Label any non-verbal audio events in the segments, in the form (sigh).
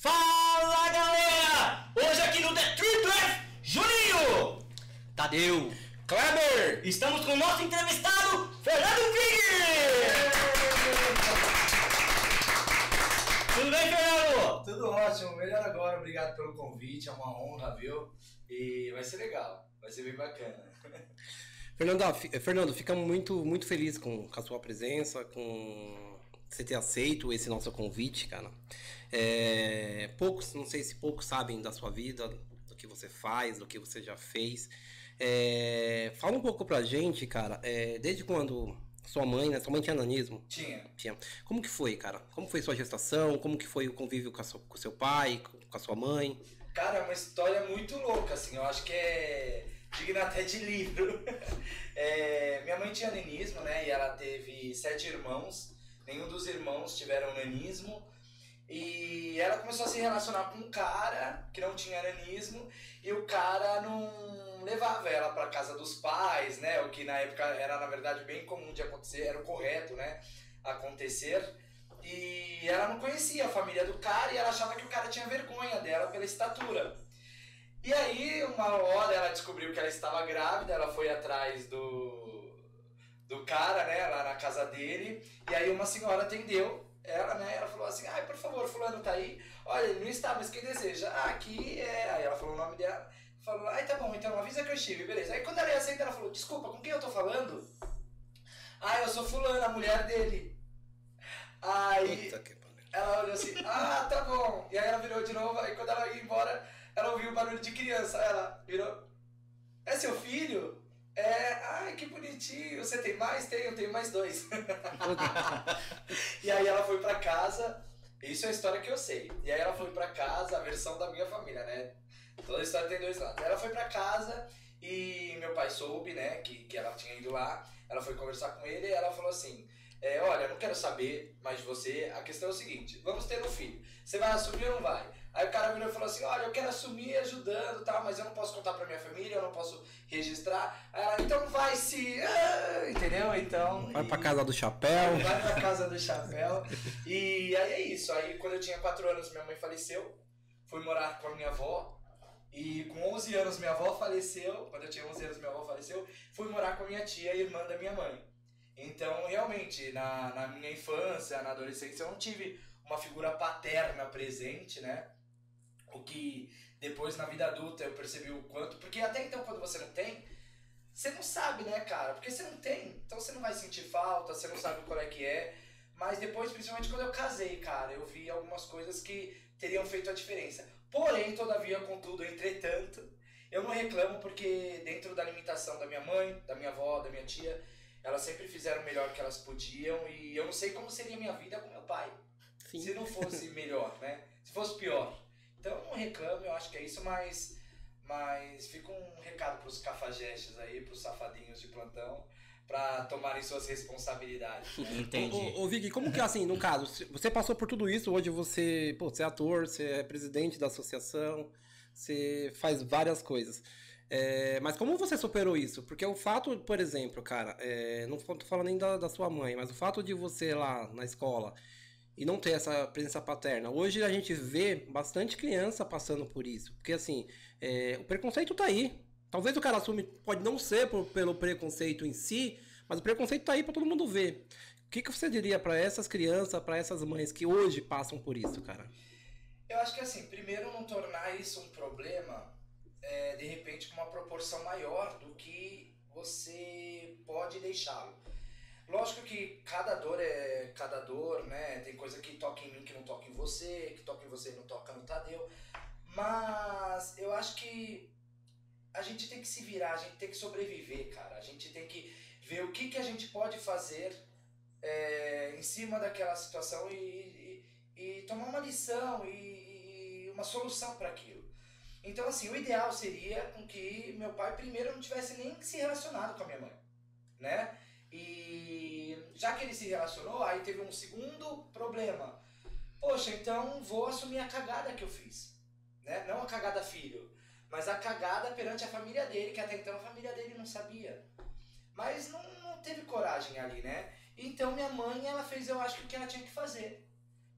Fala galera! Hoje aqui no The Trip Juninho! Tadeu! Kleber! Estamos com o nosso entrevistado, Fernando Vig! Tudo bem, Fernando? Tudo ótimo, melhor agora, obrigado pelo convite, é uma honra, viu? E vai ser legal, vai ser bem bacana. Fernando, ah, fi- Fernando, ficamos muito, muito felizes com, com a sua presença, com você ter aceito esse nosso convite, cara. É, poucos, não sei se poucos sabem da sua vida, do que você faz, do que você já fez. É, fala um pouco pra gente, cara, é, desde quando sua mãe, né? Sua mãe tinha nanismo? Tinha. Tinha. Como que foi, cara? Como foi sua gestação? Como que foi o convívio com, a sua- com seu pai, com, com a sua mãe? Cara, é uma história muito louca, assim, eu acho que é digna até de livro. (laughs) É, minha mãe tinha nanismo, né, e ela teve sete irmãos, nenhum dos irmãos tiveram nanismo, e ela começou a se relacionar com um cara que não tinha nanismo, e o cara não levava ela para casa dos pais, né, o que na época era, na verdade, bem comum de acontecer, era o correto, né, acontecer, e ela não conhecia a família do cara e ela achava que o cara tinha vergonha dela pela estatura. E aí, uma hora ela descobriu que ela estava grávida, ela foi atrás do, do cara, né, lá na casa dele, e aí uma senhora atendeu ela, né, ela falou assim, ai, por favor, fulano tá aí, olha, ele não está, mas quem deseja? Ah, aqui é, aí ela falou o nome dela, falou, ai, tá bom, então avisa que eu estive, beleza. Aí quando ela ia sair, ela falou, desculpa, com quem eu tô falando? Ah, eu sou fulano, a mulher dele. Aí, ela olhou assim, ah, tá bom. E aí ela virou de novo, aí quando ela ia embora, ela ouviu o barulho de criança. Aí ela virou, é seu filho? É, ai, que bonitinho. Você tem mais? Tenho, tenho mais dois. (laughs) e aí ela foi pra casa, isso é a história que eu sei. E aí ela foi pra casa, a versão da minha família, né? Toda história tem dois lados. Ela foi pra casa e meu pai soube, né, que, que ela tinha ido lá. Ela foi conversar com ele e ela falou assim: é, olha, eu não quero saber mais de você. A questão é o seguinte: vamos ter um filho. Você vai assumir ou não vai? Aí o cara virou e falou assim: olha, eu quero assumir ajudando, tá? Mas eu não posso contar pra minha família, eu não posso registrar. Ela, então vai se. Ah, entendeu? Então. Vai pra e- casa do chapéu. Vai pra casa do chapéu. E aí é isso. Aí quando eu tinha 4 anos, minha mãe faleceu. Fui morar com a minha avó. E com 11 anos, minha avó faleceu. Quando eu tinha 11 anos, minha avó faleceu. Fui morar com a minha tia, irmã da minha mãe. Então, realmente, na, na minha infância, na adolescência, eu não tive uma figura paterna presente, né? O que depois na vida adulta eu percebi o quanto. Porque até então, quando você não tem, você não sabe, né, cara? Porque você não tem. Então você não vai sentir falta, você não sabe qual é que é. Mas depois, principalmente quando eu casei, cara, eu vi algumas coisas que teriam feito a diferença. Porém, todavia, contudo, entretanto, eu não reclamo porque dentro da limitação da minha mãe, da minha avó, da minha tia, elas sempre fizeram o melhor que elas podiam e eu não sei como seria a minha vida com meu pai. Sim. Se não fosse melhor, né? Se fosse pior. Então não reclamo, eu acho que é isso, mas, mas fica um recado pros cafajestes aí, pros safadinhos de plantão, pra tomarem suas responsabilidades. Né? (laughs) Entendi. Ô, ô, ô, Vig, como que é assim, no caso, você passou por tudo isso, hoje você, pô, você é ator, você é presidente da associação, você faz várias coisas. É, mas como você superou isso? Porque o fato, por exemplo, cara, é, não tô falando nem da, da sua mãe, mas o fato de você lá na escola e não ter essa presença paterna. Hoje a gente vê bastante criança passando por isso. Porque assim, é, o preconceito tá aí. Talvez o cara assume, pode não ser por- pelo preconceito em si, mas o preconceito tá aí pra todo mundo ver. O que, que você diria pra essas crianças, pra essas mães que hoje passam por isso, cara? Eu acho que assim, primeiro não tornar isso um problema, é, de repente, com uma proporção maior do que você pode deixá-lo. Lógico que cada dor é cada dor, né? Tem coisa que toca em mim que não toca em você, que toca em você e não toca no Tadeu. Mas eu acho que a gente tem que se virar, a gente tem que sobreviver, cara. A gente tem que ver o que, que a gente pode fazer é, em cima daquela situação e, e, e tomar uma lição e, e uma solução para aquilo. Então, assim, o ideal seria com que meu pai primeiro não tivesse nem se relacionado com a minha mãe, né? E já que ele se relacionou, aí teve um segundo problema. Poxa, então vou assumir a cagada que eu fiz, né? Não a cagada filho, mas a cagada perante a família dele, que até então a família dele não sabia. Mas não, não teve coragem ali, né? Então minha mãe, ela fez, eu acho o que ela tinha que fazer.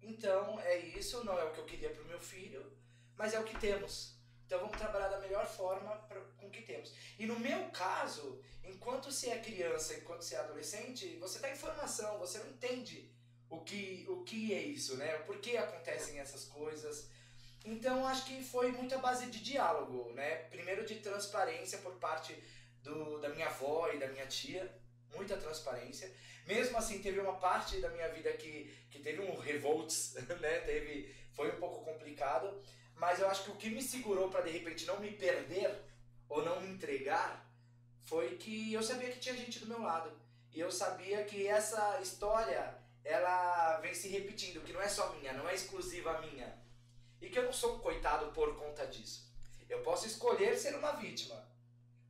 Então é isso, não é o que eu queria pro meu filho, mas é o que temos. Então vamos trabalhar da melhor forma pra, com que temos. E no meu caso, enquanto você é criança, enquanto você é adolescente, você tá em formação, você não entende o que, o que é isso, né? Por que acontecem essas coisas. Então acho que foi muita base de diálogo, né? Primeiro de transparência por parte do, da minha avó e da minha tia, muita transparência. Mesmo assim, teve uma parte da minha vida que, que teve um revolts, (laughs) né? Teve, foi um pouco complicado, mas eu acho que o que me segurou para de repente não me perder ou não me entregar foi que eu sabia que tinha gente do meu lado. E eu sabia que essa história, ela vem se repetindo, que não é só minha, não é exclusiva minha. E que eu não sou um coitado por conta disso. Eu posso escolher ser uma vítima,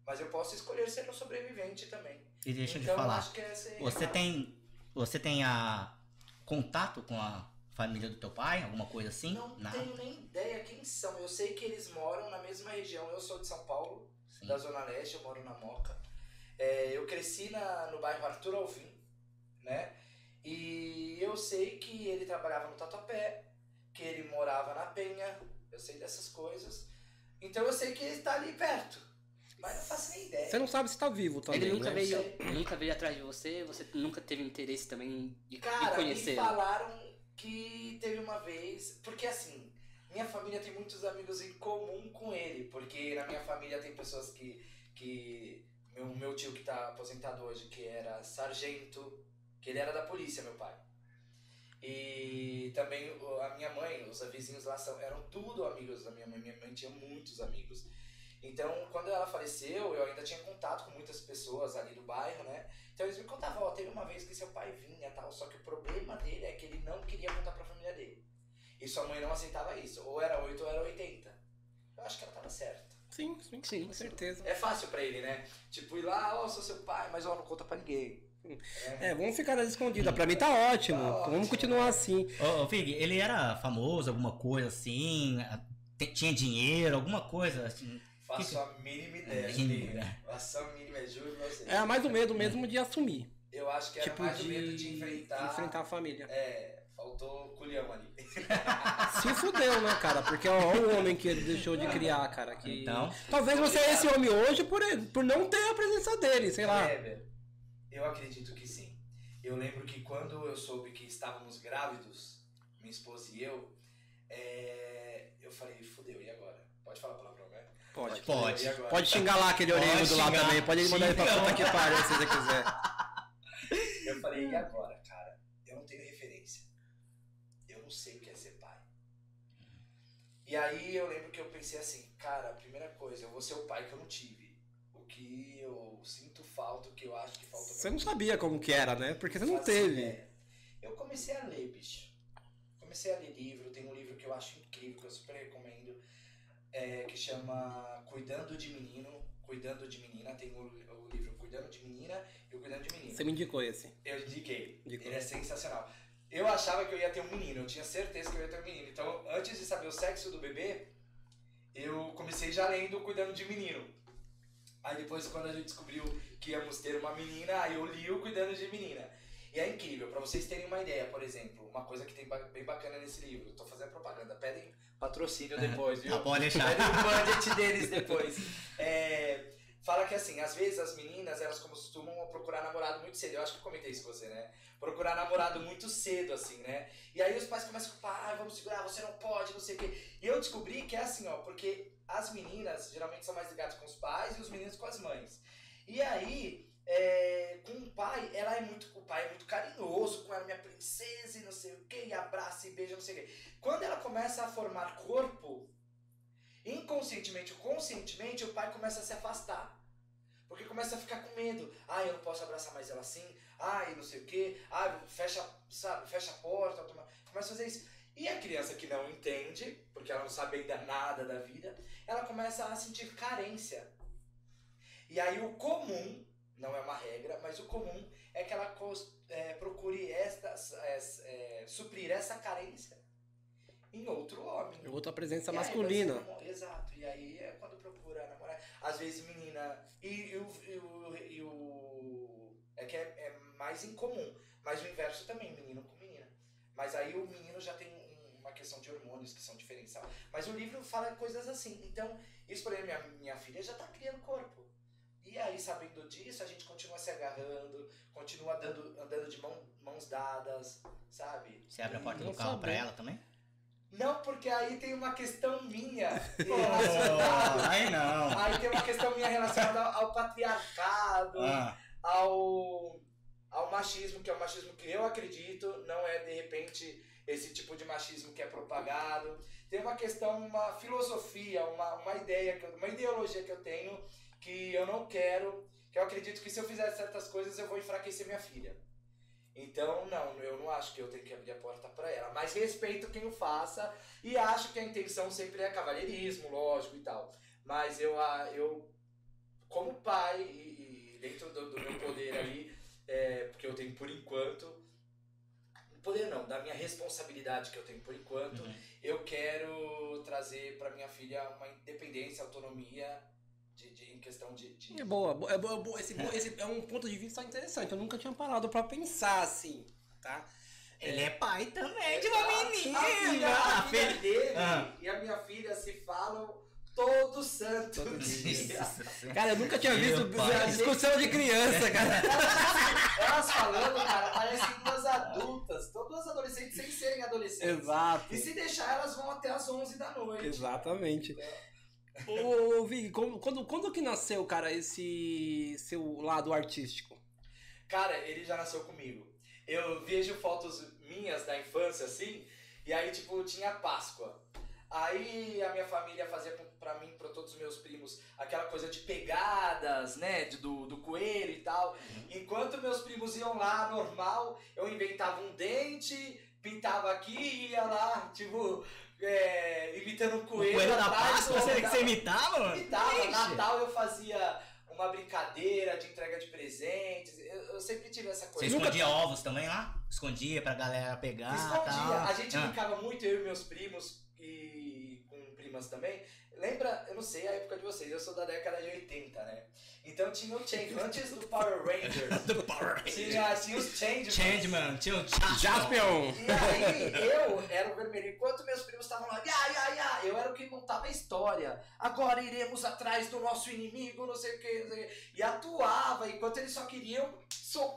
mas eu posso escolher ser um sobrevivente também. E deixa então, te falar. é Você tem. Você tem a contato com a família do teu pai? Alguma coisa assim? Não Nada. tenho nem ideia quem são. Eu sei que eles moram na mesma região. Eu sou de São Paulo, Sim. da Zona Leste, eu moro na Moca. É, eu cresci na, no bairro Arthur Alvim, né? E eu sei que ele trabalhava no Tatuapé, que ele morava na Penha, eu sei dessas coisas. Então eu sei que ele está ali perto, mas não faço nem ideia. Você não sabe se tá vivo também. Ele nunca né? veio, nunca veio atrás de você, você nunca teve interesse também de, de Cara, me conhecer. falaram que teve uma vez. Porque assim, minha família tem muitos amigos em comum com ele. Porque na minha família tem pessoas que. que meu, meu tio que tá aposentado hoje, que era sargento, que ele era da polícia, meu pai. E também a minha mãe, os vizinhos lá são, eram tudo amigos da minha mãe. Minha mãe tinha muitos amigos. Então, quando ela faleceu, eu ainda tinha contato com muitas pessoas ali do bairro, né? Então eles me contavam, ó, teve uma vez que seu pai vinha e tal, só que o problema dele é que ele não queria contar pra família dele. E sua mãe não aceitava isso. Ou era 8 ou era 80. Eu acho que ela tava certa. Sim, sim, Sim, com certeza. É fácil pra ele, né? Tipo, ir lá, ó, sou seu pai, mas ó, não conta pra ninguém. É, vamos ficar nas escondidas. Pra mim tá ótimo. Tá Vamos ótimo. continuar assim. Ô, ô Fig, ele era famoso, alguma coisa assim? Tinha dinheiro, alguma coisa assim? Faço a mínima ideia, É, né? Faço a mínima, juro pra você. É mais o medo mesmo de assumir. Eu acho que era tipo, mais de, o medo de enfrentar. enfrentar a família. É, faltou culhão ali. Se fudeu, né, cara? Porque olha o homem que ele deixou de criar, cara. Que... Então. Talvez você é esse homem hoje por, ele, por não ter a presença dele, sei lá. Kleber, eu acredito que sim. Eu lembro que quando eu soube que estávamos grávidos, minha esposa e eu, é, eu falei, fudeu, e agora? Pode falar palavrão, Pode. Pode. E agora? Pode xingar lá aquele Pode orelho do lá xingar. também. Pode mandar ele pra puta que pariu se você quiser. (laughs) Eu falei, e agora, cara? Eu não tenho referência. Eu não sei o que é ser pai. E aí eu lembro que eu pensei assim, cara, a primeira coisa, eu vou ser o pai que eu não tive. O que eu sinto falta, o que eu acho que falta pra Você não mim. sabia como que era, né? Porque você não teve. ideia. Eu comecei a ler, bicho. Comecei a ler livro. Tem um livro que eu acho incrível, que eu super é, que chama Cuidando de Menino, Cuidando de Menina. Tem o, o livro Cuidando de Menina e o Cuidando de Menino. Você me indicou esse. Eu indiquei. Indicou. Ele é sensacional. Eu achava que eu ia ter um menino, eu tinha certeza que eu ia ter um menino. Então, antes de saber o sexo do bebê, eu comecei já lendo Cuidando de Menino. Aí depois, quando a gente descobriu que íamos ter uma menina, aí eu li o Cuidando de Menina. E é incrível, pra vocês terem uma ideia, por exemplo, uma coisa que tem bem bacana nesse livro, tô fazendo propaganda, pedem patrocínio depois, viu? Ah, pode deixar. Pedem o budget deles depois. É, fala que assim, às vezes as meninas, elas costumam procurar namorado muito cedo. Eu acho que eu comentei isso com você, né? Procurar namorado muito cedo, assim, né? E aí os pais começam a culpar, ah, vamos segurar, você não pode, não sei o quê. E eu descobri que é assim, ó, porque as meninas geralmente são mais ligadas com os pais e os meninos com as mães. E aí, é, com o pai, ela é muito, o pai é muito carinhoso com ela, minha princesa e não sei o quê, e abraça e beija, não sei o quê. Quando ela começa a formar corpo, inconscientemente ou conscientemente, o pai começa a se afastar. Porque começa a ficar com medo. Ah, eu não posso abraçar mais ela assim. Ah, e não sei o quê. Ah, fecha, sabe, fecha a porta. Toma... Começa a fazer isso. E a criança que não entende, porque ela não sabe ainda nada da vida, ela começa a sentir carência. E aí o comum, não é uma regra, mas o comum é que ela é, procure esta, é, é, suprir essa carência em outro homem. Outra presença E aí masculina. namo- Exato. E aí é quando procura namorar. Às vezes menina. E, e o, e, e o- É que é, é mais incomum. Mas o inverso também, menino com menina. Mas aí o menino já tem um- uma questão de hormônios que são diferentes. sabe? Mas o livro fala coisas assim. Então, isso por exemplo, minha, minha filha já tá criando corpo. E aí, sabendo disso, a gente continua se agarrando, continua dando, andando de mão, mãos dadas, sabe? Você abre a porta do carro pra saber. ela também? Não, porque aí tem uma questão minha (laughs) relacionada. aí não. Aí tem uma questão minha relacionada ao, ao patriarcado, Ah, ao, ao machismo, que é o machismo que eu acredito, não é de repente esse tipo de machismo que é propagado. Tem uma questão, uma filosofia, uma, uma ideia, uma ideologia que eu tenho que eu não quero, que eu acredito que se eu fizer certas coisas eu vou enfraquecer minha filha. Então, não, eu não acho que eu tenho que abrir a porta para ela, mas respeito quem o faça e acho que a intenção sempre é cavalheirismo, lógico e tal. Mas eu, eu como pai e, e dentro do, do meu poder ali, é, porque eu tenho por enquanto, poder não, da minha responsabilidade que eu tenho por enquanto, uhum. eu quero trazer para minha filha uma independência, autonomia em questão de, de- É boa, bo- é boa, é boa. Esse, esse é um ponto de vista interessante. Eu nunca tinha parado pra pensar assim, tá? Ele é pai também de uma menina. A filha, a A filha filha- dele Ah. e a minha filha se falam todo santo Todo dia. (laughs) Cara, eu nunca tinha Meu visto pai. discussão de criança, cara. Elas falando, cara, parecem duas adultas, duas adolescentes sem serem adolescentes. Exato. E se deixar, elas vão até as 11 da noite. Exatamente. Ô, ô, Vig, quando, quando que nasceu, cara, esse seu lado artístico? Cara, ele já nasceu comigo. Eu vejo fotos minhas da infância, assim, e aí, tipo, tinha Páscoa. Aí a minha família fazia pra mim, pra todos os meus primos, aquela coisa de pegadas, né, de- do, do coelho e tal. Enquanto meus primos iam lá, normal, eu inventava um dente, pintava aqui e ia lá, tipo, é, imitando O coelho. coelho da Páscoa, você, você imitava? Imitava. Ixi. Natal eu fazia uma brincadeira de entrega de presentes. Eu, eu sempre tive essa Você coisa. escondia ovos também lá? Escondia pra galera pegar Escondia. tal? A gente Ah. brincava muito, eu e meus primos, e com primas também. Lembra, eu não sei a época de vocês, eu sou da década de 80, né? Então tinha o Change, antes do Power Rangers, (laughs) Do Power Rangers. tinha, tinha os Change. Changeman, tinha o Jaspion. E aí, eu era o vermelho. Enquanto meus primos estavam lá, ya, ya, ya, eu era o que montava a história. Agora iremos atrás do nosso inimigo, não sei o que, não sei o que. E atuava, enquanto eles só queriam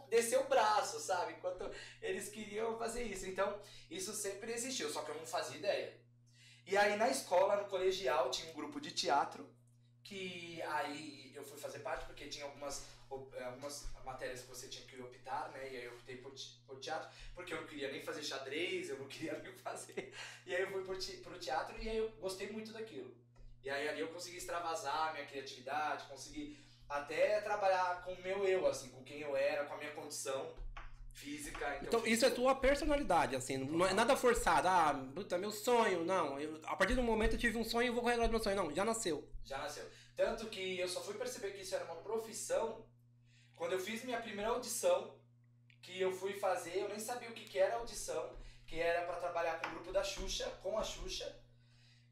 descer o braço, sabe? Enquanto eles queriam fazer isso. Então, isso sempre existiu, só que eu não fazia ideia. E aí, na escola, no colegial, tinha um grupo de teatro, que aí eu fui fazer parte, porque tinha algumas, algumas matérias que você tinha que optar, né? E aí eu optei por, por teatro, porque eu não queria nem fazer xadrez, eu não queria (laughs) nem fazer. E aí eu fui pro teatro e aí eu gostei muito daquilo. E aí ali eu consegui extravasar a minha criatividade, consegui até trabalhar com o meu eu, assim, com quem eu era, com a minha condição física. Então, isso é tua personalidade, assim, não é nada forçado. Ah, puta, meu sonho, não. Eu, a partir do momento eu tive um sonho, eu vou correr atrás do meu sonho. Não, já nasceu. Já nasceu. Tanto que eu só fui perceber que isso era uma profissão quando eu fiz minha primeira audição, que eu fui fazer, eu nem sabia o que, que era audição, que era pra trabalhar com o grupo da Xuxa, com a Xuxa.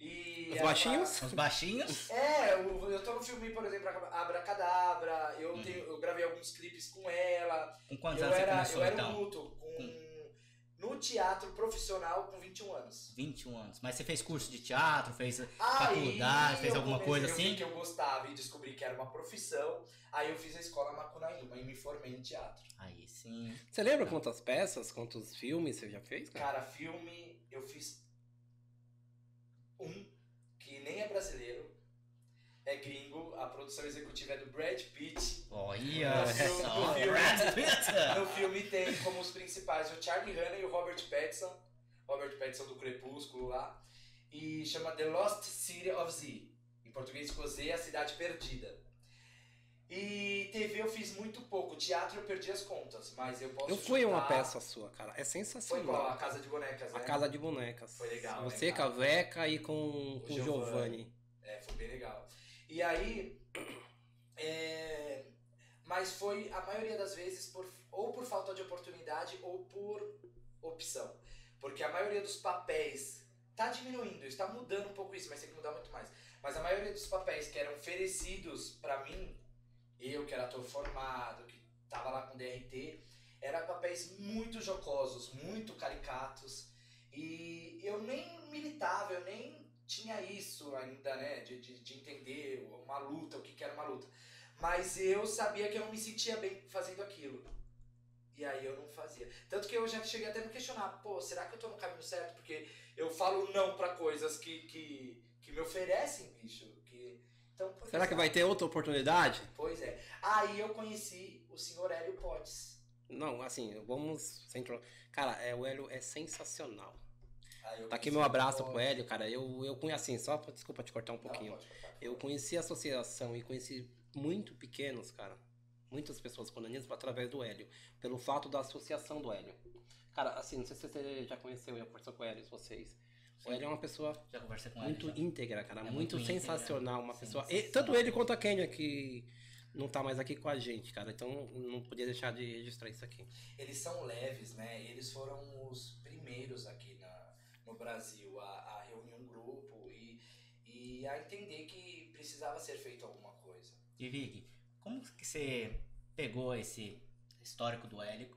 E Os era baixinhos? Os baixinhos. É, eu, eu tô no filme, por exemplo, Abracadabra, eu, Uhum. tenho, eu gravei alguns clipes com ela, Com quantos eu anos você era, começou eu era então? um luto, com, no teatro profissional com 21 anos. 21 anos. Mas você fez curso de teatro, fez Aí, faculdade, fez alguma comecei- coisa eu vi assim? que eu gostava e descobri que era uma profissão. Aí eu fiz a escola Macunaíma e me formei em teatro. Aí sim. Você lembra quantas peças, quantos filmes você já fez, cara? Cara, filme eu fiz um que nem é brasileiro, é gringo, a produção executiva é do Brad Pitt. Olha No filme- só. no filme- Brad Pitt. No filme tem como os principais o Charlie Hanna e o Robert Pattinson. Robert Pattinson do Crepúsculo lá. E chama The Lost City of Z. Em português ficou Z, a cidade perdida. E TV eu fiz muito pouco. Teatro eu perdi as contas, mas eu posso Eu fui uma peça sua, cara. É Foi qual? sensacional. A Casa de Bonecas, né? A Casa de Bonecas. Foi legal, Você, né, cara? com a Veca e com, com o Giovanni. Giovanni. É, foi bem legal. E aí, é, mas foi a maioria das vezes por, ou por falta de oportunidade ou por opção. Porque a maioria dos papéis tá diminuindo, está mudando um pouco isso, mas tem que mudar muito mais. Mas a maioria dos papéis que eram oferecidos pra mim, eu que era ator formado, que tava lá com DRT, Era papéis muito jocosos, muito caricatos. E eu nem militava, eu nem tinha isso ainda, né? De, de, de entender uma luta, o que, que era uma luta. Mas eu sabia que eu não me sentia bem fazendo aquilo. E aí eu não fazia. Tanto que eu já cheguei até a me questionar, pô, será que eu tô no caminho certo? Porque eu falo não pra coisas que, que, que me oferecem, bicho. Então, Será que vai ter outra oportunidade? Pois é. Aí eu conheci o senhor Hélio Potts. Não, assim, vamos. Cara, é, o Hélio é sensacional. Eu Tá aqui meu abraço pro Hélio, cara. Eu, eu conheci assim, só desculpa te cortar um Não, pouquinho. pode cortar. Eu conheci a associação e conheci muito pequenos, cara. Muitas pessoas com nanismo através do Hélio. Pelo fato da associação do Hélio. Cara, assim, não sei se você já conheceu, já conversou com o Hélio, vocês. O Hélio é uma pessoa muito ele. já. íntegra, cara. É muito, muito íntegra. sensacional. Uma pessoa. e- sensacional. tanto ele quanto a Kenya, que não tá mais aqui com a gente, cara. Então não podia deixar de registrar isso aqui. Eles são leves, né? Eles foram os primeiros aqui na, no Brasil a, a reunir um grupo e, e a entender que precisava ser feito alguma coisa. E Vig, como que você pegou esse histórico do Hélio,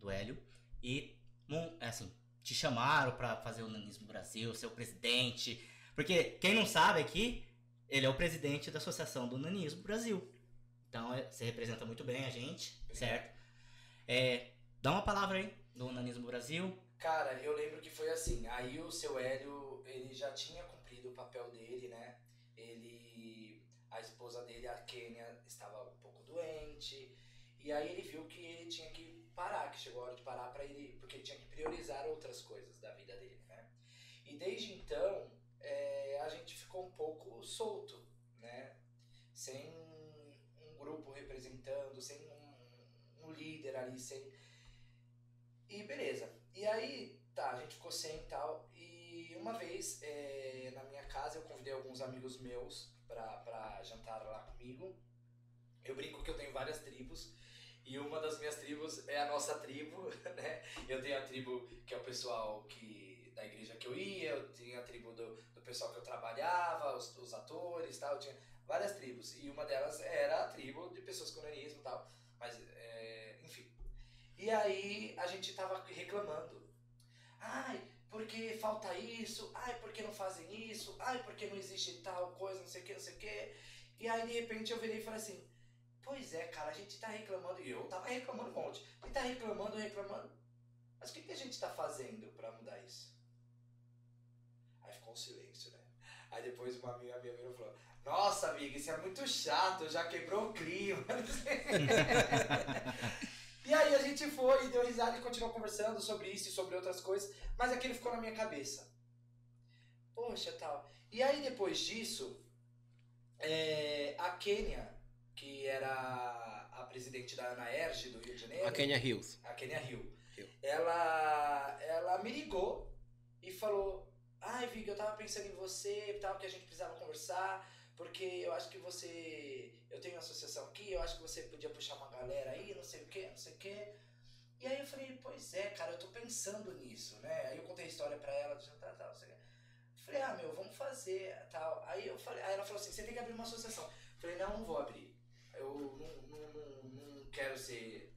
do Hélio e mon- assim, te chamaram pra fazer o Nanismo Brasil, ser o presidente? Porque quem não sabe aqui, ele é o presidente da Associação do Nanismo Brasil. Então é- você representa muito bem a gente, certo? É, dá uma palavra aí do Nanismo Brasil. Cara, eu lembro que foi assim. Aí o seu Hélio, ele já tinha cumprido o papel dele, né? Ele. A esposa dele, a Kênia, estava um pouco doente. E aí ele viu que ele tinha que parar, que chegou a hora de parar para ele. Porque ele tinha que priorizar outras coisas da vida dele, né? E desde então, é, a gente ficou um pouco solto, né? Sem um grupo representando, sem um, um líder ali, sem. E beleza. E aí, tá, a gente ficou sem e tal. E uma vez, é, na minha casa, eu convidei alguns amigos meus pra, pra jantar lá comigo. Eu brinco que eu tenho várias tribos. E uma das minhas tribos é a nossa tribo, (laughs) né? Eu tenho a tribo que é o pessoal que da igreja que eu ia, eu tinha a tribo do, do pessoal que eu trabalhava, os, os atores tal, eu tinha várias tribos. E uma delas era a tribo de pessoas com nanismo e tal. Mas, é, enfim. E aí a gente tava reclamando. Ai, porque falta isso? Ai, porque não fazem isso? Ai, porque não existe tal coisa, não sei o que, não sei o que. E aí de repente eu virei e falei assim: Pois é, cara, a gente tá reclamando. E eu tava reclamando um monte. E tá reclamando, reclamando. Mas o que, que a gente tá fazendo pra mudar isso? Aí ficou um silêncio, né? Aí depois uma amiga minha virou e falou: Nossa, amiga, isso é muito chato, já quebrou o clima. (laughs) E aí a gente foi e deu risada e continuou conversando sobre isso e sobre outras coisas, mas aquilo ficou na minha cabeça. Poxa, tal. E aí depois disso, é, a Kênia, que era a presidente da Ana Erge do Rio de Janeiro, A Kenya Hills. a Kênia Hill, Hill. ela, ela me ligou e falou: Ai, Vig, eu tava pensando em você e tal, que a gente precisava conversar, porque eu acho que você. Eu tenho uma associação aqui, eu acho que você podia puxar uma galera aí, não sei o que, não sei o que. E aí eu falei: Pois é, cara, eu tô pensando nisso, né? Aí eu contei a história pra ela, do jantar tal, não sei o quê. Falei, ah, meu, vamos fazer tal. Aí eu falei, aí ela falou assim, você tem que abrir uma associação. Eu falei, não, não vou abrir. Eu não, não, não, quero ser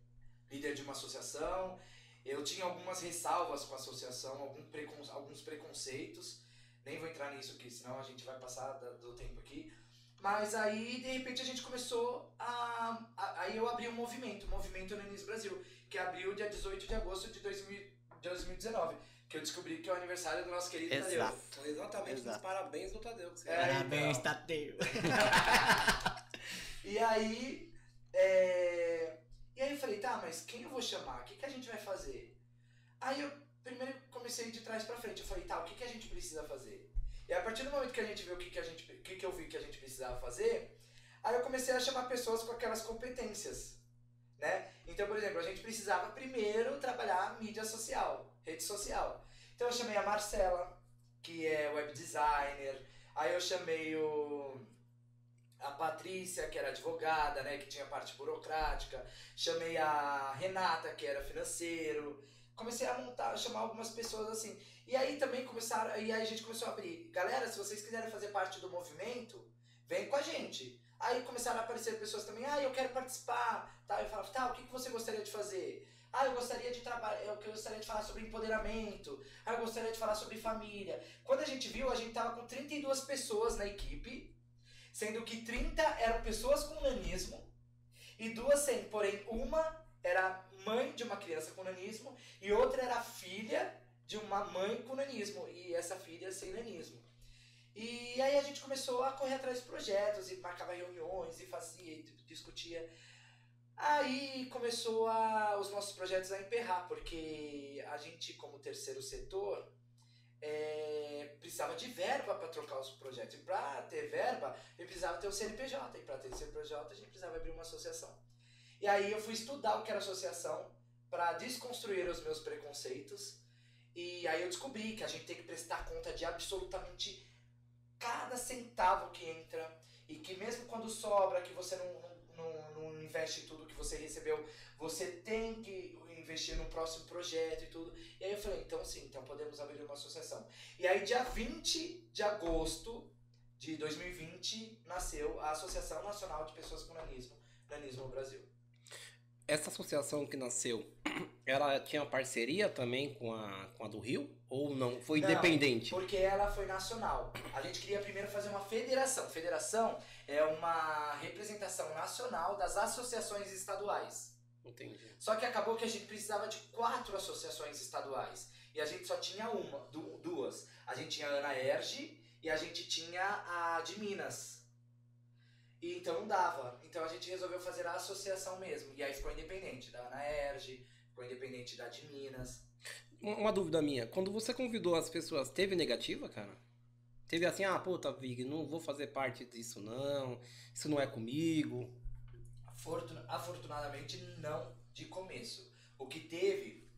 líder de uma associação. Eu tinha algumas ressalvas com a associação, algum precon, alguns preconceitos. Nem vou entrar nisso aqui, senão a gente vai passar do tempo aqui. Mas aí, de repente, a gente começou a. a- aí eu abri um movimento, o Movimento Nanis Brasil, que abriu dia 18 de agosto de 2000 de 2019. Que eu descobri que é o aniversário do nosso querido Tadeu. Exato. Exatamente, Exato. parabéns do Tadeu. que você- É, Parabéns, então. Tadeu. (laughs) E aí, é... e aí eu falei, tá, mas quem eu vou chamar? O que, que a gente vai fazer? Aí eu primeiro comecei de trás pra frente. Eu falei, tá, o que, que a gente precisa fazer? E a partir do momento que a gente viu o que, que a gente, o que, que eu vi que a gente precisava fazer, aí eu comecei a chamar pessoas com aquelas competências, né? Então, por exemplo, a gente precisava primeiro trabalhar mídia social, rede social. Então eu chamei a Marcela, que é web designer. Aí eu chamei o a Patrícia, que era advogada, né, que tinha parte burocrática. Chamei a Renata, que era financeiro. Comecei a montar, chamar algumas pessoas assim. E aí também começaram, e aí a gente começou a abrir. Galera, se vocês quiserem fazer parte do movimento, vem com a gente. Aí começaram a aparecer pessoas também, ah, eu quero participar, tá? Eu falava, tá, o que, você gostaria de fazer? Ah, eu gostaria de trabalhar, eu gostaria de falar sobre empoderamento. Ah, eu gostaria de falar sobre família. Quando a gente viu, a gente tava com 32 pessoas na equipe, sendo que 30 eram pessoas com nanismo e duas sem, porém uma era mãe de uma criança com nanismo e outra era filha de uma mãe com nanismo e essa filha sem nanismo. E aí a gente começou a correr atrás de projetos e marcava reuniões e fazia e discutia. Aí começou a, os nossos projetos a emperrar, porque a gente, como terceiro setor, é, precisava de verba para trocar os projetos. E para ter verba, gente precisava ter o CNPJ. E para ter o CNPJ, a gente precisava abrir uma associação. E aí eu fui estudar o que era associação para desconstruir os meus preconceitos. E aí eu descobri que a gente tem que prestar conta de absolutamente cada centavo que entra. E que mesmo quando sobra, que você não, não, não investe tudo que você recebeu, você tem que investir no próximo projeto e tudo. E aí eu falei, então sim, então podemos abrir uma associação. E aí dia 20 de agosto de 2020 nasceu a Associação Nacional de Pessoas com Nanismo, Nanismo Brasil. Essa associação que nasceu, (clears throat) ela tinha parceria também com a, com a do Rio? Ou não? Foi Não, independente? Porque ela foi nacional. A gente queria primeiro fazer uma federação. Federação é uma representação nacional das associações estaduais. Entendi. Só que acabou que a gente precisava de quatro associações estaduais. E a gente só tinha uma, du- duas. A gente tinha a Ana Erge e a gente tinha a de Minas. E então não dava. Então a gente resolveu fazer a associação mesmo. E aí ficou independente da Ana Erge, ficou independente da de Minas. Uma uma dúvida minha. Quando você convidou as pessoas, teve negativa, cara? Teve assim, ah, puta, Vig, não vou fazer parte disso não. Isso não é comigo. Afortuna- afortunadamente não de começo. O que teve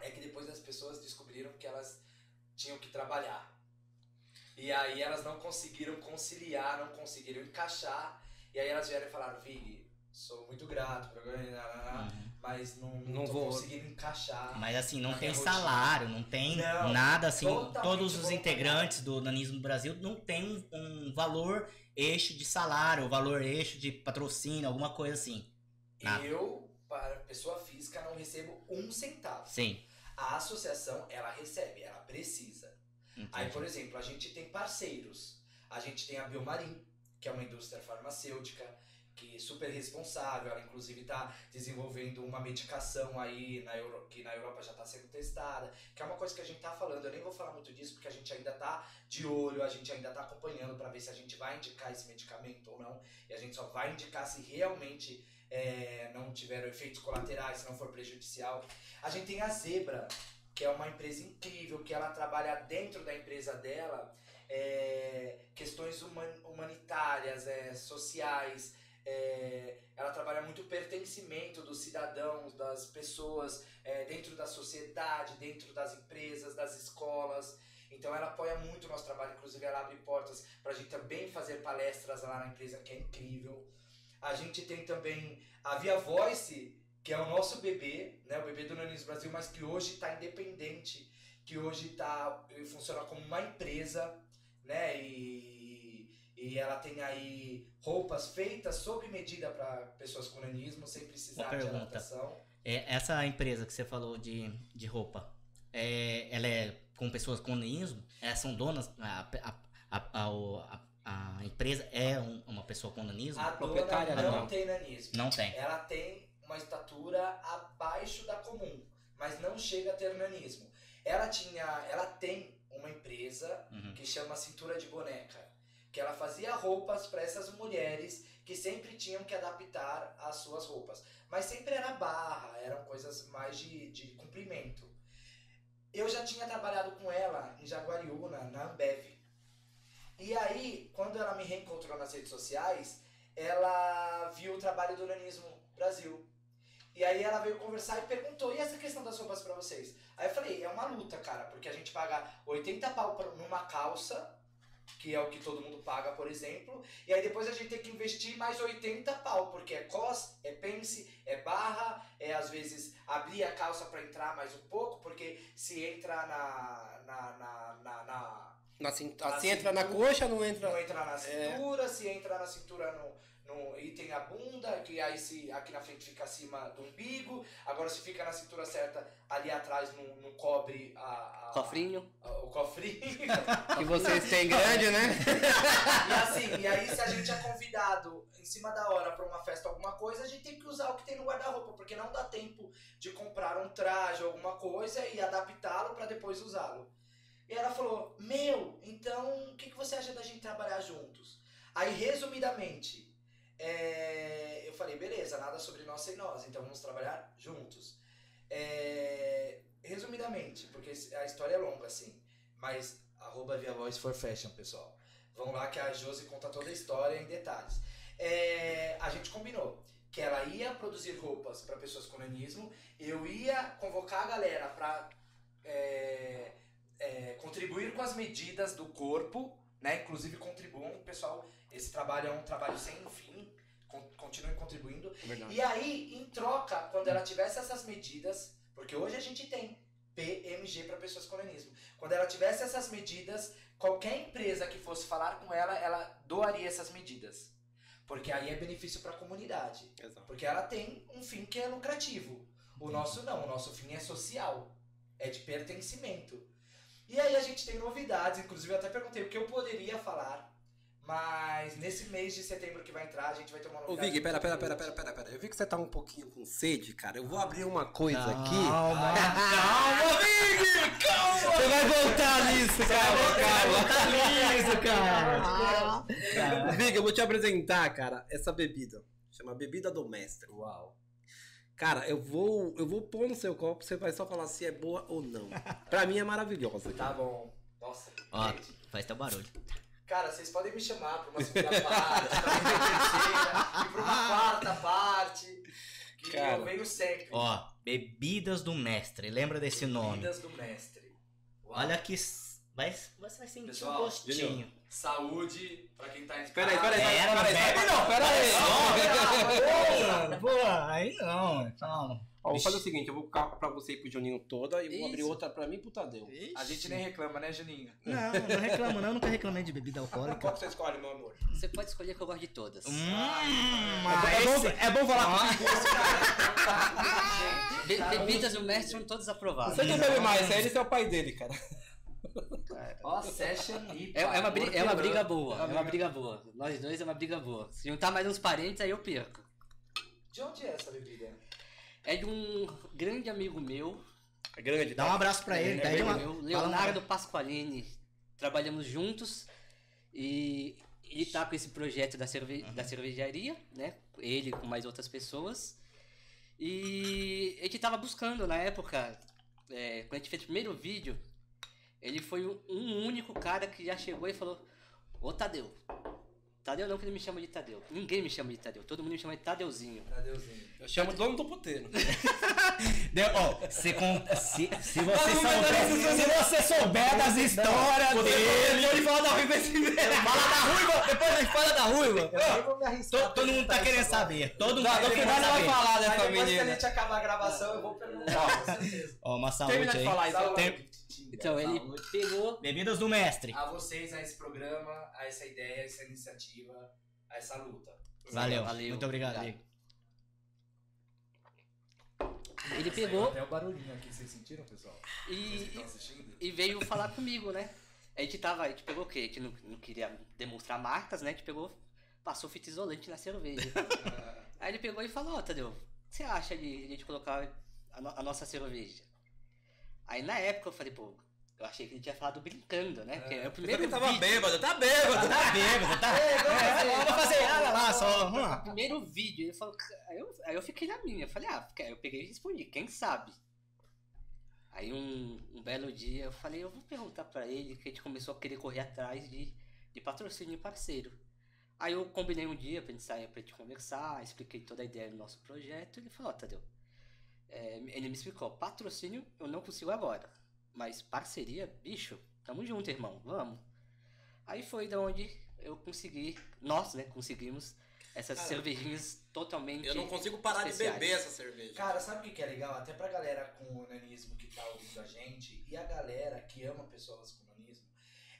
é que depois as pessoas descobriram que elas tinham que trabalhar. E aí elas não conseguiram conciliar, não conseguiram encaixar. E aí elas vieram e falaram, Vig, sou muito grato, Uhum. Mas não, não, vou- conseguindo encaixar. Mas assim, não tem minha rotina. salário, não tem Não, nada assim. Todos os integrantes do Nanismo Brasil não tem um, um valor eixo de salário, valor eixo de patrocínio, alguma coisa assim. nada. Eu, para pessoa física, não recebo um centavo. Sim. A associação, ela recebe, ela precisa. Aí, entendi. por exemplo, a gente tem parceiros. A gente tem a Biomarin, que é uma indústria farmacêutica, que é super responsável. Ela, inclusive, está desenvolvendo uma medicação aí na Euro... que na Europa já está sendo testada. Que é uma coisa que a gente está falando. Eu nem vou falar muito disso, porque a gente ainda está de olho, a gente ainda está acompanhando para ver se a gente vai indicar esse medicamento ou não. E a gente só vai indicar se realmente é, não tiver efeitos colaterais, se não for prejudicial. A gente tem a Zebra, que é uma empresa incrível, que ela trabalha dentro da empresa dela é, questões human- humanitárias, é, sociais. É, ela trabalha muito o pertencimento dos cidadãos, das pessoas é, dentro da sociedade, dentro das empresas, das escolas. Então ela apoia muito o nosso trabalho, inclusive ela abre portas para a gente também fazer palestras lá na empresa, que é incrível. A gente tem também a Via Voice, que é o nosso bebê, né, o bebê do Nanismo Brasil, mas que hoje está independente, que hoje tá, funciona como uma empresa, né, e, e ela tem aí roupas feitas sob medida para pessoas com nanismo, sem precisar Uma de pergunta. adaptação. É, essa empresa que você falou de, de roupa, é, ela é com pessoas com nanismo? É, são donas? A, a, a, a, o- a- a empresa é um- uma pessoa com nanismo? A proprietária dona não, não. tem nanismo. Não tem. Ela tem uma estatura abaixo da comum, mas não chega a ter nanismo. Ela tinha, ela tem uma empresa Uhum. que chama Cintura de Boneca, que ela fazia roupas para essas mulheres que sempre tinham que adaptar as suas roupas. Mas sempre era barra, eram coisas mais de, de comprimento. Eu já tinha trabalhado com ela em Jaguariúna, na Ambev. E aí, quando ela me reencontrou nas redes sociais, ela viu o trabalho do Nanismo Brasil. E aí ela veio conversar e perguntou, e essa questão das roupas pra vocês? Aí eu falei, é uma luta, cara, porque a gente paga 80 pau numa calça, que é o que todo mundo paga, por exemplo, e aí depois a gente tem que investir mais 80 pau, porque é cos, é pence, é barra, é às vezes abrir a calça pra entrar mais um pouco, porque se entra na. na, na, na, na Na assim entra na coxa, não entra. não entra na É. cintura, se entra na cintura no, no, e tem a bunda, que aí se aqui na frente fica acima do umbigo. Agora se fica na cintura certa, ali atrás não, não cobre a, a- Cofrinho. a- o cofrinho. (laughs) Que vocês têm grande, né? e assim, e aí se a gente é convidado em cima da hora pra uma festa, alguma coisa, a gente tem que usar o que tem no guarda-roupa, porque não dá tempo de comprar um traje, alguma coisa e adaptá-lo pra depois usá-lo. E ela falou: Meu, então o que, que você acha da gente trabalhar juntos? Aí, resumidamente, é, eu falei: Beleza, nada sobre nós sem nós, então vamos trabalhar juntos. É, resumidamente, porque a história é longa assim, mas arroba Via Voice for Fashion, pessoal. Vão lá que a Josi conta toda a história em detalhes. É, a gente combinou que ela ia produzir roupas para pessoas com nanismo, eu ia convocar a galera para contribuir com as medidas do corpo, né? Inclusive contribuam, pessoal. Esse trabalho é um trabalho sem fim. con- Continuem contribuindo. Verdade. E aí, em troca, quando ela tivesse essas medidas, porque hoje a gente tem PMG para pessoas com nanismo. Quando ela tivesse essas medidas, qualquer empresa que fosse falar com ela, ela doaria essas medidas. Porque aí é benefício para a comunidade. Exato. Porque ela tem um fim que é lucrativo. O nosso não, o nosso fim é social. É de pertencimento. E aí a gente tem novidades, inclusive eu até perguntei o que eu poderia falar. Mas nesse mês de setembro que vai entrar, a gente vai ter uma Ô, novidade. Vig, pera, pera, pera, pera, pera, pera. Eu vi que você tá um pouquinho com sede, cara. Eu vou abrir uma coisa Calma. aqui. Calma, (laughs) Vig! Calma! Você vai voltar nisso, calma, calma. Isso, cara. Vig, eu vou te apresentar, cara, essa bebida. Chama Bebida do Mestre. Uau. Cara, eu vou, eu vou pôr no seu copo, você vai só falar se é boa ou não. (laughs) Pra mim é maravilhosa. Tá bom. Nossa. Ó, gente. faz teu barulho. Cara, vocês podem me chamar pra uma segunda parte, pra uma terceira, e pra uma quarta parte. Que Cara. eu venho sempre. Ó, Bebidas do Mestre. Lembra desse nome? Vidas do mestre. Uau. Olha que vai, você vai sentir Pessoal, um gostinho. Saúde pra quem tá em Pera aí, pera aí, É, pera não aí, pera aí. bebe Não, aí. Calma. Ó, vou fazer o seguinte, eu vou colocar pra você e pro Juninho toda e vou abrir Isso. outra pra mim e pro Tadeu. A gente nem reclama, né, Juninho? Não, não reclamo não, nunca reclamei de bebida alcoólica. Qual que você escolhe, meu amor? Você pode escolher que eu gosto de todas. Hum, É mas bom, é bom falar (laughs) Be- bebidas do mestre são todas aprovadas. Você que bebe mais, é ele e é o pai dele, cara. Ó, Session IPA. É, é uma, bri- é uma briga hortelã. boa, é uma briga boa. Nós dois é uma briga boa. Se juntar mais uns parentes, aí eu perco. De onde é essa bebida? É de um grande amigo meu, É grande, dá um abraço pra ele, é tá aí amigo uma... meu, Leonardo Pasqualini. Trabalhamos juntos e ele tá com esse projeto da, cerve da cervejaria, né? Ele com mais outras pessoas. E a gente tava buscando na época, é, quando a gente fez o primeiro vídeo, ele foi um, um único cara que já chegou e falou: Ô Tadeu. Tadeu não, que ele me chama de Tadeu. Ninguém me chama de Tadeu, todo mundo me chama de Tadeuzinho. Tadeuzinho. Eu chamo o dono do puteiro. (laughs) Deu, ó, se, com, se, se, você souber, se você souber das histórias dele... Ele fala da ruiva esse Fala da ruiva, depois a gente fala da ruiva. Eu nem vou me arriscar. Todo, todo mundo tá querendo saber, todo mundo Não, tá querendo ela vai saber. falar dessa depois que a menina. gente acabar a gravação, eu vou perguntar, com certeza. Ó, uma saúde Termina de aí. falar isso. Então ele saúde. pegou. Bebidas do mestre. A vocês, a esse programa, a essa ideia, a essa iniciativa, a essa luta. Valeu, Valeu. muito obrigado, Obrigado. Ele pegou Até o barulhinho aqui, vocês sentiram, pessoal? E, e veio falar comigo, né? A gente tava, a gente pegou o quê? A gente não, não queria demonstrar marcas, né? A gente pegou, passou fita isolante na cerveja. (laughs) Aí ele pegou e falou, ó, Tadeu, o que você acha de a gente colocar a, no- a nossa cerveja? Aí na época eu falei, pô, eu achei que ele tinha falado brincando, né? Porque é o primeiro Ele tava vídeo, bêbado, tá bêbado. Tá bêbado, tá? É, vamos fazer nada lá, só. Vamos lá. primeiro vídeo, ele falou, aí eu, aí eu fiquei na minha, eu falei, ah, eu peguei e respondi, quem sabe? Aí um, um belo dia eu falei, eu vou perguntar pra ele, que a gente começou a querer correr atrás de, de patrocínio e parceiro. Aí eu combinei um dia pra gente sair pra gente conversar, expliquei toda a ideia do nosso projeto, ele falou, ó, Tadeu, é, ele me explicou, patrocínio eu não consigo agora, mas parceria, bicho, tamo junto, irmão, vamos. Aí foi da onde eu consegui, nós, né, conseguimos essas Cara, cervejinhas totalmente Eu não consigo parar de especiais. beber essa cerveja. Cara, sabe o que é legal? Até pra galera com o nanismo que tá ouvindo a gente e a galera que ama pessoas com nanismo,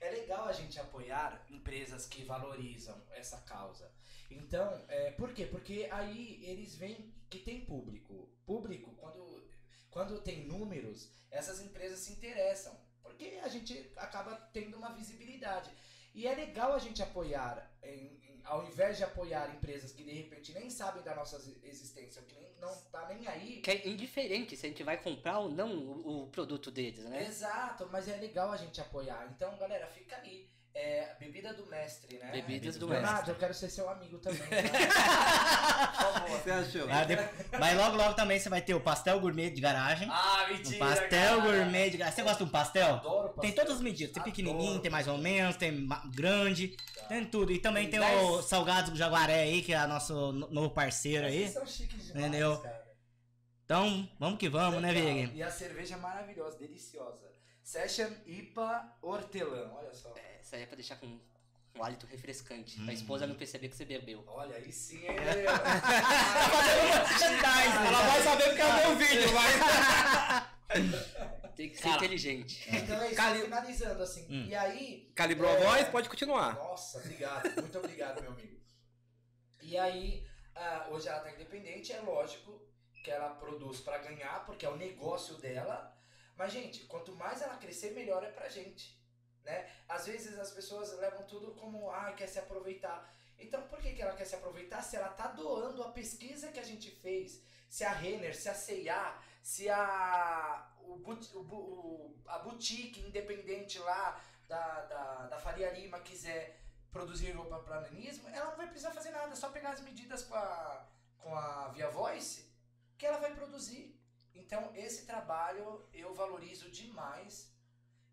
é legal a gente apoiar empresas que valorizam essa causa. Então, é, por quê? Porque aí eles veem que tem público. Público, quando, quando tem números, essas empresas se interessam. Porque a gente acaba tendo uma visibilidade. E é legal a gente apoiar, em- em- ao invés de apoiar empresas que de repente nem sabem da nossa existência, que nem, não tá nem aí. Que é indiferente se a gente vai comprar ou não o, o produto deles, né? Exato, mas é legal a gente apoiar. Então, galera, fica ali. É, bebida do mestre, né? Bebidas do Leonardo, mestre. eu quero ser seu amigo também. Tá? Por (laughs) favor. Você achou? Ah, de- Mas logo, logo também você vai ter o pastel gourmet de garagem. Ah, Um mentira. pastel cara. gourmet de garagem. Você gosta de um pastel? Adoro pastel. Tem todas as medidas. Tem pequenininho, Adoro. tem mais ou menos, tem ma- grande, Tá. tem tudo. E também Tem tem, o dez. Salgados do Jaguaré aí, que é nosso no- novo parceiro aí. Vocês são chiques demais, Entendeu? cara. Então, vamos que vamos, né, Legal. Vig? E a cerveja é maravilhosa, deliciosa. Session IPA Hortelã, olha só. É, Isso aí é pra deixar com um hálito refrescante. Hum. Pra esposa não perceber que você bebeu. Olha, aí sim, hein, (laughs) (laughs) Ela vai saber porque é o meu vídeo, mas. (laughs) Tem que ser Cara, inteligente. Então é isso, Cali- finalizando assim. Hum. E aí, Calibrou É. a voz? Pode continuar. Nossa, obrigado. Muito obrigado, meu amigo. E aí, ah, hoje ela tá independente, é lógico que ela produz pra ganhar, porque é o negócio dela. Mas, gente, quanto mais ela crescer, melhor é pra gente. Né? Às vezes as pessoas levam tudo como, ah, quer se aproveitar. Então, por que, que ela quer se aproveitar se ela tá doando a pesquisa que a gente fez? Se a Renner, se a C&A, se a, o, o a boutique independente lá da, da, da Faria Lima quiser produzir roupa para nanismo, ela não vai precisar fazer nada, é só pegar as medidas com a, com a Via Voice que ela vai produzir. Então, esse trabalho eu valorizo demais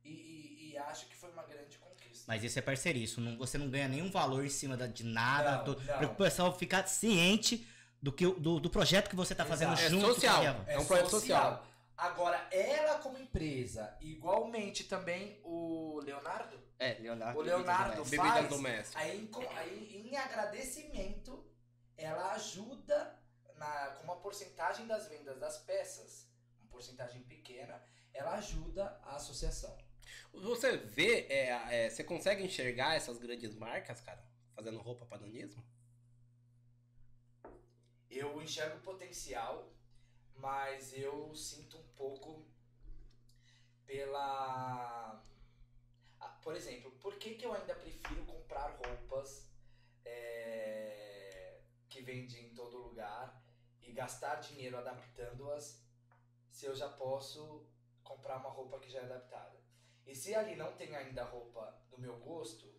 e, e- e acho que foi uma grande conquista. Mas isso é parceria, isso não, você não ganha nenhum valor em cima da- de nada. Não, to- não. Pra o pessoal ficar ciente do, que, do, do projeto que você tá fazendo. É junto social. com a Via É um projeto social. Agora, ela como empresa, igualmente também o Leonardo, É, Leonardo. O Leonardo. Bebidas faz. domésticas. Aí, em co- aí, em agradecimento, ela ajuda na, com uma porcentagem das vendas das peças, uma porcentagem pequena, ela ajuda a associação. Você vê, é, é, você consegue enxergar essas grandes marcas, cara, fazendo roupa para nanismo? Eu enxergo potencial, mas eu sinto um pouco pela. Ah, Por exemplo, por que, que eu ainda prefiro comprar roupas é, que vendem em todo lugar e gastar dinheiro adaptando-as se eu já posso comprar uma roupa que já é adaptada? E se ali não tem ainda roupa do meu gosto,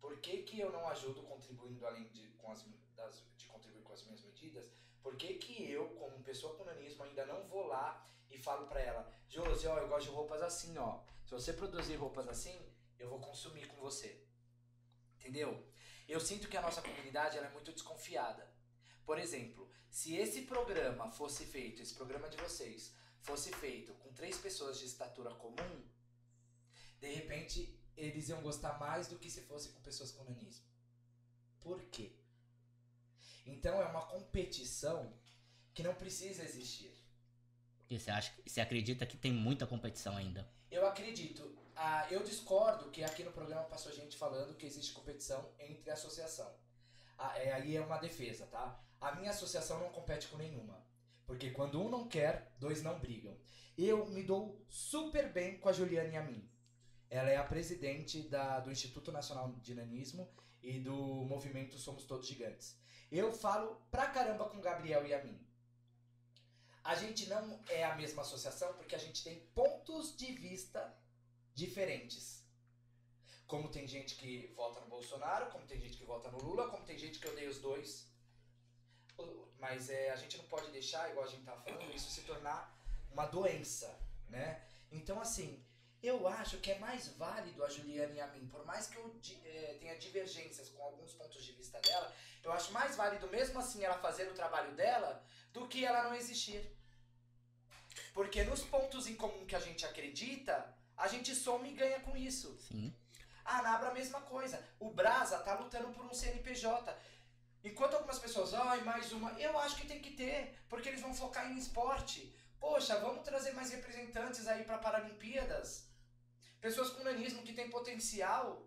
por que, que eu não ajudo contribuindo além de, com as, das, de contribuir com as minhas medidas? Por que, que eu, como pessoa com nanismo, ainda não vou lá e falo pra ela, Josi, ó, eu gosto de roupas assim, ó. Se você produzir roupas assim, eu vou consumir com você. Entendeu? Eu sinto que a nossa comunidade ela é muito desconfiada. Por exemplo, se esse programa fosse feito, esse programa de vocês, fosse feito com três pessoas de estatura comum, de repente eles iam gostar mais do que se fosse com pessoas com nanismo. Por quê? Então é uma competição que não precisa existir. E você, acha, você acredita que tem muita competição ainda? Eu acredito. Ah, eu discordo que aqui no programa passou gente falando que existe competição entre associação. Ah, é, aí é uma defesa, tá? A minha associação não compete com nenhuma. Porque quando um não quer, dois não brigam. Eu me dou super bem com a Juliane Yamin. Ela é a presidente da, do Instituto Nacional de Nanismo e do movimento Somos Todos Gigantes. Eu falo pra caramba com Gabriel e a mim. A gente não é a mesma associação porque a gente tem pontos de vista diferentes. Como tem gente que vota no Bolsonaro, como tem gente que vota no Lula, como tem gente que odeia os dois. Mas é, a gente não pode deixar, igual a gente tava falando, isso se tornar uma doença, né? Então, assim, eu acho que é mais válido a Juliana e a mim, por mais que eu eh, tenha divergências com alguns pontos de vista dela, eu acho mais válido mesmo assim ela fazer o trabalho dela do que ela não existir. Porque nos pontos em comum que a gente acredita, a gente soma e ganha com isso. Sim. A Nabra a mesma coisa. O Brasa tá lutando por um CNPJ. Enquanto algumas pessoas, ai, mais uma, eu acho que tem que ter, porque eles vão focar em esporte. Poxa, vamos trazer mais representantes aí para Paralimpíadas. Pessoas com nanismo que têm potencial,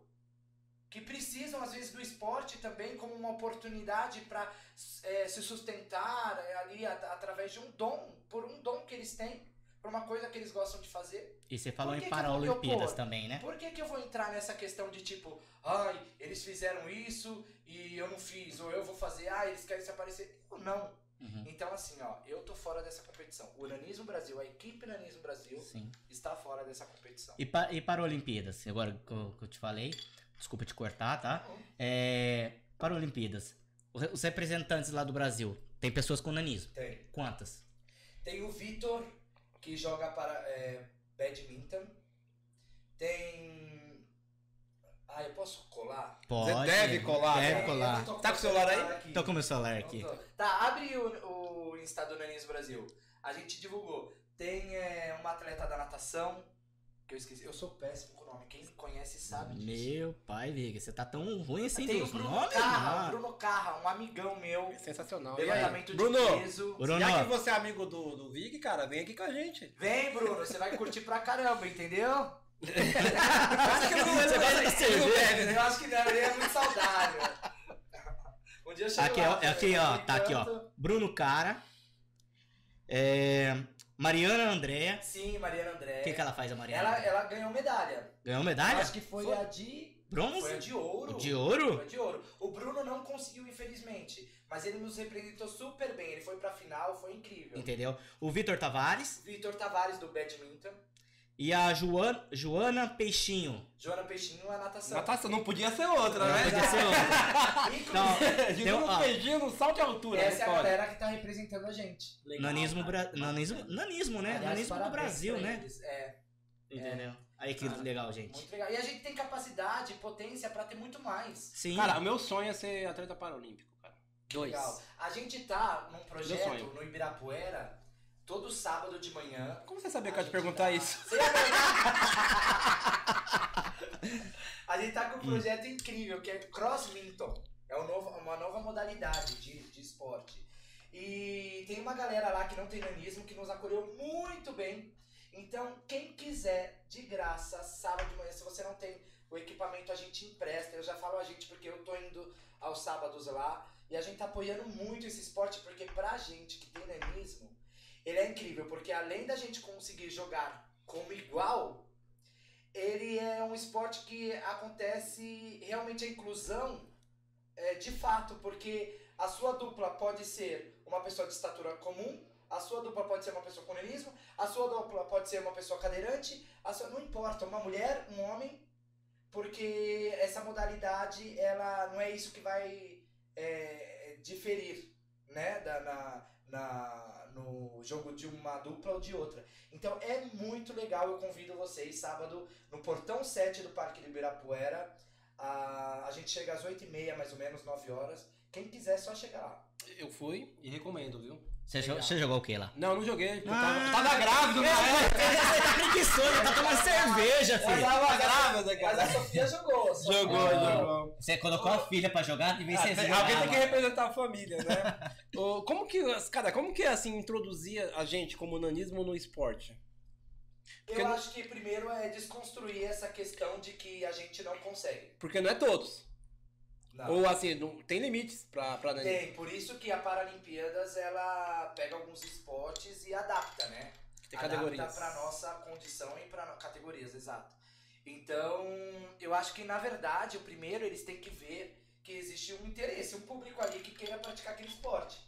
que precisam às vezes do esporte também como uma oportunidade para se sustentar é, ali a- através de um dom, por um dom que eles têm, por uma coisa que eles gostam de fazer. E você falou em Paralimpíadas também, né? Por que, que eu vou entrar nessa questão de tipo, ai, eles fizeram isso e eu não fiz, ou eu vou fazer, ah, eles querem se aparecer? Eu não. Uhum. Então, assim, ó, eu tô fora dessa competição. O Nanismo Brasil, a equipe Nanismo Brasil, Sim. está fora dessa competição. E, pa e Paralimpíadas, agora que eu, que eu te falei, desculpa te cortar, tá? É, Paralimpíadas, o re- os representantes lá do Brasil, tem pessoas com nanismo. Tem. Quantas? Tem o Vitor, que joga para é, badminton. Tem. Ah, eu posso colar? Pode. deve colar, Deve né? Colar. Tá com o celular aí? aqui. Tô com o meu celular aqui. Tá, abre o, o Insta do Nanismo Brasil. A gente divulgou. Tem é, uma atleta da natação, que eu esqueci. Eu sou péssimo com o nome. Quem conhece sabe disso. Meu pai, Viga, você tá tão ruim assim Tem o Bruno nomes, Carra. Bruno Carra, um amigão meu. É sensacional. Levantamento Bruno, de peso. Bruno, já que você é amigo do, do Vig, cara, vem aqui com a gente. Vem, Bruno, você vai curtir pra caramba, entendeu? (laughs) Você gosta de cerveja? Eu acho que não, ele é muito saudável. (laughs) Um dia eu chego Aqui, lá, ó, aqui, ó, tá aqui, ó. Bruno Cara. É, Mariana Andréa. Sim, Mariana André. O que, que ela faz, a Mariana? ela, ela ganhou medalha. Ganhou Eu medalha? Acho que foi, Foi. a de. Bronze? Foi a de ouro. De ouro? Foi a de ouro. O Bruno não conseguiu, infelizmente. Mas ele nos representou super bem. Ele foi pra final, foi incrível. Entendeu? O Vitor Tavares Vitor Tavares do badminton. E a Joana, Joana Peixinho. Joana Peixinho, a natação. Natação não podia ser outra, Não né? podia ser outra. (laughs) Inclusive, Não, (laughs) De Tem- um ó. beijinho no salto de altura. essa é a galera que tá representando a gente. Nanismo, bra... nanismo, nanismo, né? Aliás, nanismo do Brasil, né? É, Entendeu? Aí que Cara, legal, gente. muito legal. E a gente tem capacidade, potência pra ter muito mais. Sim. Cara, o meu sonho é ser atleta paralímpico, cara. Dois. Legal. A gente tá num projeto no Ibirapuera, todo sábado de manhã. Como você sabia que eu ia te perguntar tá- isso? Você ia- A gente tá com um projeto incrível que é Crossminton. É um novo- uma nova modalidade de, de esporte. E tem uma galera lá que não tem nanismo que nos acolheu muito bem. Então, quem quiser, de graça, sábado de manhã, se você não tem o equipamento, a gente empresta. Eu já falo a gente porque eu tô indo aos sábados lá. E a gente tá apoiando muito esse esporte porque pra gente que tem nanismo, ele é incrível. Porque além da gente conseguir jogar como igual, ele é um esporte que acontece realmente a inclusão é, de fato, porque a sua dupla pode ser uma pessoa de estatura comum, a sua dupla pode ser uma pessoa com nanismo, a sua dupla pode ser uma pessoa cadeirante, a sua, não importa, uma mulher, um homem, porque essa modalidade, ela não é isso que vai é, diferir, né, da, na, na, no jogo de uma dupla ou de outra. Então é muito legal, eu convido vocês, sábado, no portão 7 do Parque do Ibirapuera, a, a gente chega às 8h30, mais ou menos, 9 horas. Quem quiser, é só chegar lá. Eu fui e recomendo, viu? Você, jo- você jogou o que lá? Não, não joguei. Eu Ah, tava, tava grávido, né? Você tá preguiçoso, tá tomando cerveja, filho. Tava grávida, Mas cara. a Sofia jogou. Sofia Jogou, jogou. Você colocou a filha pra jogar e vez Ah, você alguém tem que representar a família, né? (laughs) Como que, cara, como que assim introduzia a gente como nanismo no esporte? Porque Eu não- acho que primeiro é desconstruir essa questão de que a gente não consegue. Porque não é todos. Não. Ou assim, não, tem limites pra, pra. Tem, por isso que a Paralimpíadas ela pega alguns esportes e adapta, né? Tem adapta categorias. para nossa condição e para categorias, exato. Então, eu acho que na verdade, o primeiro eles têm que ver que existe um interesse, um público ali que queira praticar aquele esporte.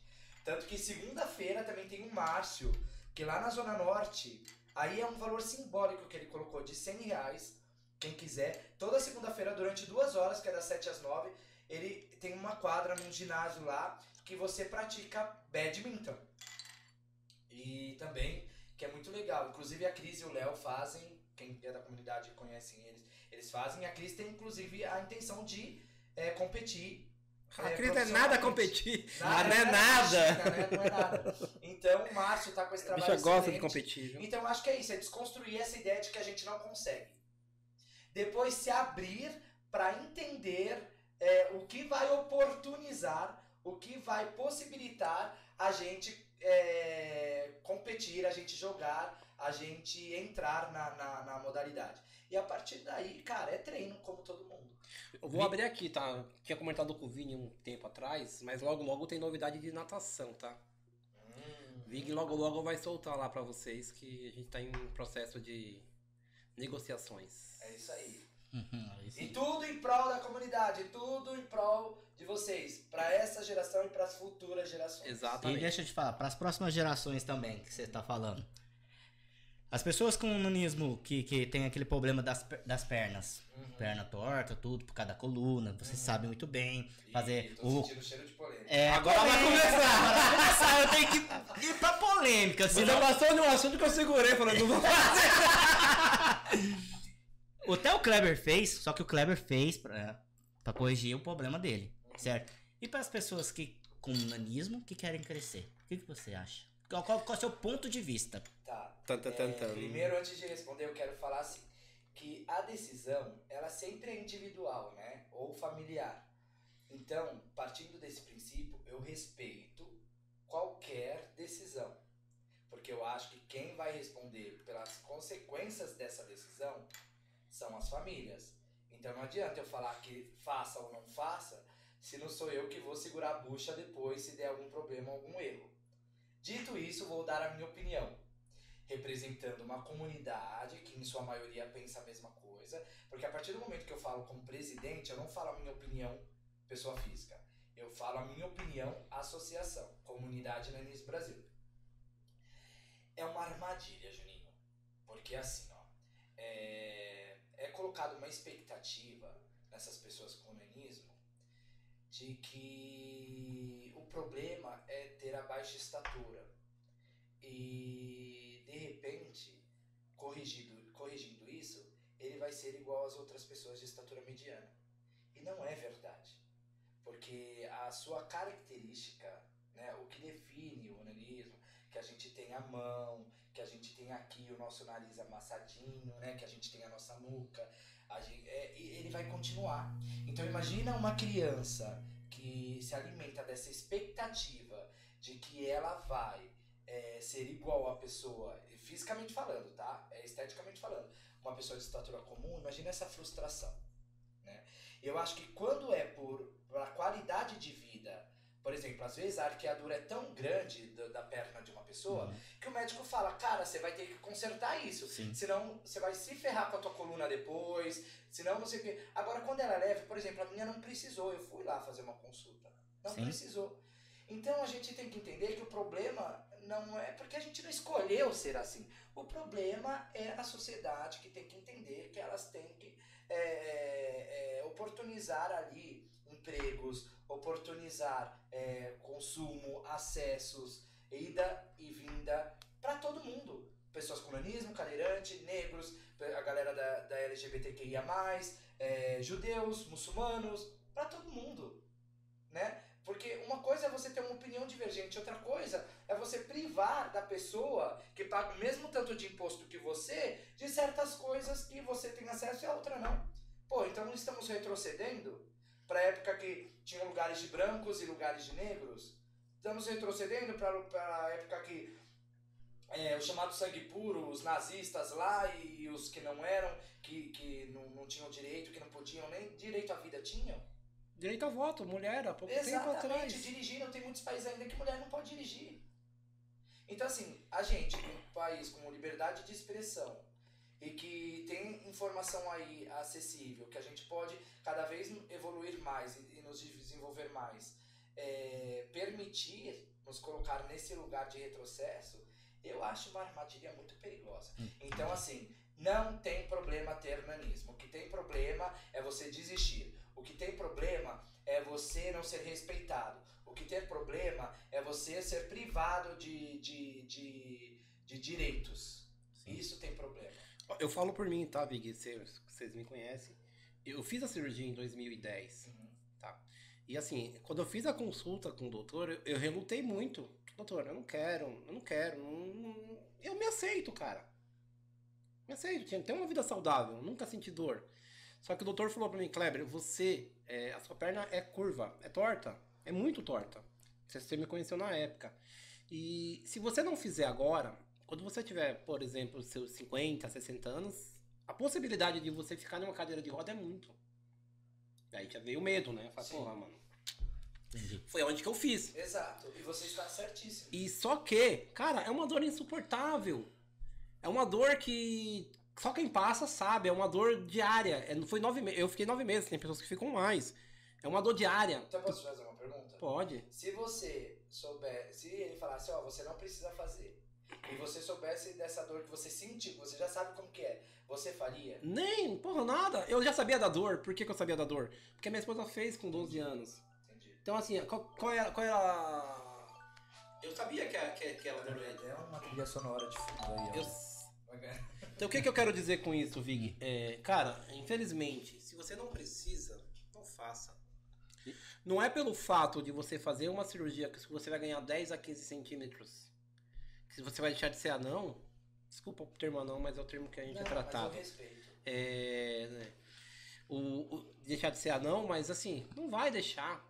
Tanto que segunda-feira também tem um Márcio, que lá na Zona Norte, aí é um valor simbólico que ele colocou de 100 reais, quem quiser. Toda segunda-feira, durante duas horas, que é das 7 às 9, ele tem uma quadra num ginásio lá que você pratica badminton. E também, que é muito legal. Inclusive a Cris e o Léo fazem, quem é da comunidade conhecem eles, eles fazem. A Cris tem inclusive a intenção de é, competir. A é, Cris não é nada competir. Nada, não é nada. chica, né? Não é nada. Então o Márcio tá com esse trabalho bicha gosta de competir. viu? Então acho que é isso, é desconstruir essa ideia de que a gente não consegue. Depois se abrir para entender é, o que vai oportunizar, o que vai possibilitar a gente é, competir, a gente jogar, a gente entrar na, na, na modalidade. E a partir daí, cara, é treino como todo mundo. Eu vou abrir aqui, tá? Tinha comentado com o Vini um tempo atrás, mas logo logo tem novidade de natação, tá? Vig logo logo vai soltar lá pra vocês que a gente tá em processo de negociações. É isso aí. Uhum, E tudo em prol da comunidade, tudo em prol de vocês, pra essa geração e para as futuras gerações. E Exatamente. deixa eu te falar, para as próximas gerações também que você tá falando. As pessoas com nanismo que, que tem aquele problema das, das pernas, Uhum. perna torta, tudo por causa da coluna, vocês sabem muito bem fazer E tô o. sentindo cheiro de polêmica. É, Agora vai polêmica, começar. Agora vai começar, eu tenho que ir pra polêmica, Você senão passou de um assunto que eu segurei, falando, não vou fazer. (laughs) Até o Kleber fez, só que o Kleber fez pra, pra corrigir o problema dele, certo? E para as pessoas que com nanismo que querem crescer, o que, que você acha? Qual, qual, qual é o seu ponto de vista? Tá. Tan, tan, tan, É, primeiro, antes de responder, eu quero falar assim, que a decisão, ela sempre é individual, né? Ou familiar. Então, partindo desse princípio, eu respeito qualquer decisão. Porque eu acho que quem vai responder pelas consequências dessa decisão são as famílias. Então não adianta eu falar que faça ou não faça, se não sou eu que vou segurar a bucha depois se der algum problema ou algum erro. Dito isso, vou dar a minha opinião representando uma comunidade que em sua maioria pensa a mesma coisa, porque a partir do momento que eu falo como presidente, eu não falo a minha opinião pessoa física, eu falo a minha opinião associação, comunidade Nanis Brasil. É uma armadilha, Juninho, porque assim, ó, é, é colocado uma expectativa nessas pessoas com nanismo de que o problema é ter a baixa estatura e de repente, corrigido, corrigindo isso, ele vai ser igual às outras pessoas de estatura mediana. E não é verdade. Porque a sua característica, né, o que define o nanismo, que a gente tem a mão, que a gente tem aqui o nosso nariz amassadinho, né, que a gente tem a nossa nuca, a gente, é, ele vai continuar. Então imagina uma criança que se alimenta dessa expectativa de que ela vai é, ser igual a pessoa, fisicamente falando, tá? É, esteticamente falando, uma pessoa de estatura comum, imagina essa frustração, né? Eu acho que quando é por, por qualidade de vida, por exemplo, às vezes a arqueadura é tão grande da, da perna de uma pessoa Uhum. que o médico fala, cara, você vai ter que consertar isso. Sim. Senão você vai se ferrar com a tua coluna depois. Senão quê. Agora, quando ela é leve, por exemplo, a minha não precisou. Eu fui lá fazer uma consulta. Não Sim. precisou. Então a gente tem que entender que o problema não é porque a gente não escolheu ser assim. O problema é a sociedade que tem que entender que elas têm que é, é, oportunizar ali empregos, oportunizar é, consumo, acessos, ida e vinda para todo mundo. Pessoas com nanismo, cadeirante, negros, a galera da, da LGBTQIA+, é, judeus, muçulmanos, para todo mundo, né? Porque uma coisa é você ter uma opinião divergente, outra coisa é você privar da pessoa que paga o mesmo tanto de imposto que você de certas coisas que você tem acesso e a outra não. Pô, então não estamos retrocedendo para a época que tinham lugares de brancos e lugares de negros? Estamos retrocedendo para a época que é, o chamado sangue puro, os nazistas lá e os que não eram, que, que não, não tinham direito, que não podiam, nem direito à vida tinham? Direito a voto, mulher, há pouco tempo Exatamente, atrás. dirigindo, tem muitos países ainda que mulher não pode dirigir. Então, assim, a gente, um país com liberdade de expressão e que tem informação aí acessível, que a gente pode cada vez evoluir mais e, e nos desenvolver mais, é, permitir nos colocar nesse lugar de retrocesso, eu acho uma armadilha muito perigosa. Então, assim, não tem problema ter nanismo. O que tem problema é você desistir. O que tem problema é você não ser respeitado. O que tem problema é você ser privado de, de, de, de direitos. Sim. Isso tem problema. Eu falo por mim, tá, Big? Vocês, me conhecem. Eu fiz a cirurgia em 2010, Uhum. tá? E assim, quando eu fiz a consulta com o doutor, eu, eu relutei muito. Doutor, eu não quero, eu não quero. não- não- eu me aceito, cara. Me aceito, tinha- tenho uma vida saudável, nunca senti dor. Só que o doutor falou pra mim, Kleber, você, é, a sua perna é curva, é torta, é muito torta. Você, você me conheceu na época. E se você não fizer agora, quando você tiver, por exemplo, seus 50, 60 anos, a possibilidade de você ficar numa cadeira de roda é muito. Aí já veio o medo, né? Fala, porra, mano. Entendi. Foi onde que eu fiz. Exato. E você está certíssimo. E só que, cara, é uma dor insuportável. É uma dor que só quem passa sabe. É uma dor diária. É, não foi nove meses. Eu fiquei nove meses. Tem pessoas que ficam mais. É uma dor diária. Então posso te fazer uma pergunta? Pode. Se você souber, se ele falasse, ó, você não precisa fazer, e você soubesse dessa dor que você sentiu, você já sabe como que é, você faria? Nem, porra, nada. Eu já sabia da dor. Por que, que eu sabia da dor? Porque minha esposa fez com 12 anos. Entendi. Então, assim, qual, qual era. Qual era a- Eu sabia que, que, que ela doía. É uma trilha sonora de fundo aí, Eu... Então, o que, que eu quero dizer com isso, Vig? É, cara, infelizmente, se você não precisa, não faça. Não é pelo fato de você fazer uma cirurgia que você vai ganhar 10 a 15 centímetros, que você vai deixar de ser anão. Desculpa o termo anão, mas é o termo que a gente é Não, tratado. Mas eu respeito. É, né, o, o- deixar de ser anão, mas assim, não vai deixar.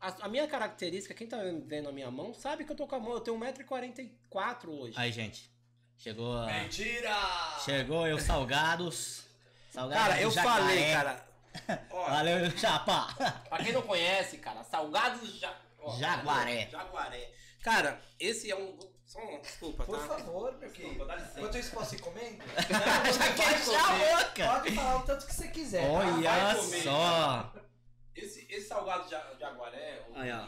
A, a minha característica, quem tá vendo a minha mão, sabe que eu tô com a mão, eu tenho 1,44m hoje. Aí, gente. Chegou a... Mentira! Chegou os salgados. Salgados Cara, eu jacaré. falei, cara. (laughs) Ó, Valeu, chapa. (laughs) Pra quem não conhece, cara, salgados ja... ó, Jaguaré. Jaguaré. Cara, esse é um. Só um. Desculpa, Por tá? favor, meu querido. Desculpa, dá licença. Enquanto isso, posso ir comendo? (laughs) Já quer fechar a boca. Pode falar o tanto que você quiser. tá? Olha comer. só. Esse, esse salgado Jaguaré o- Aí, ó.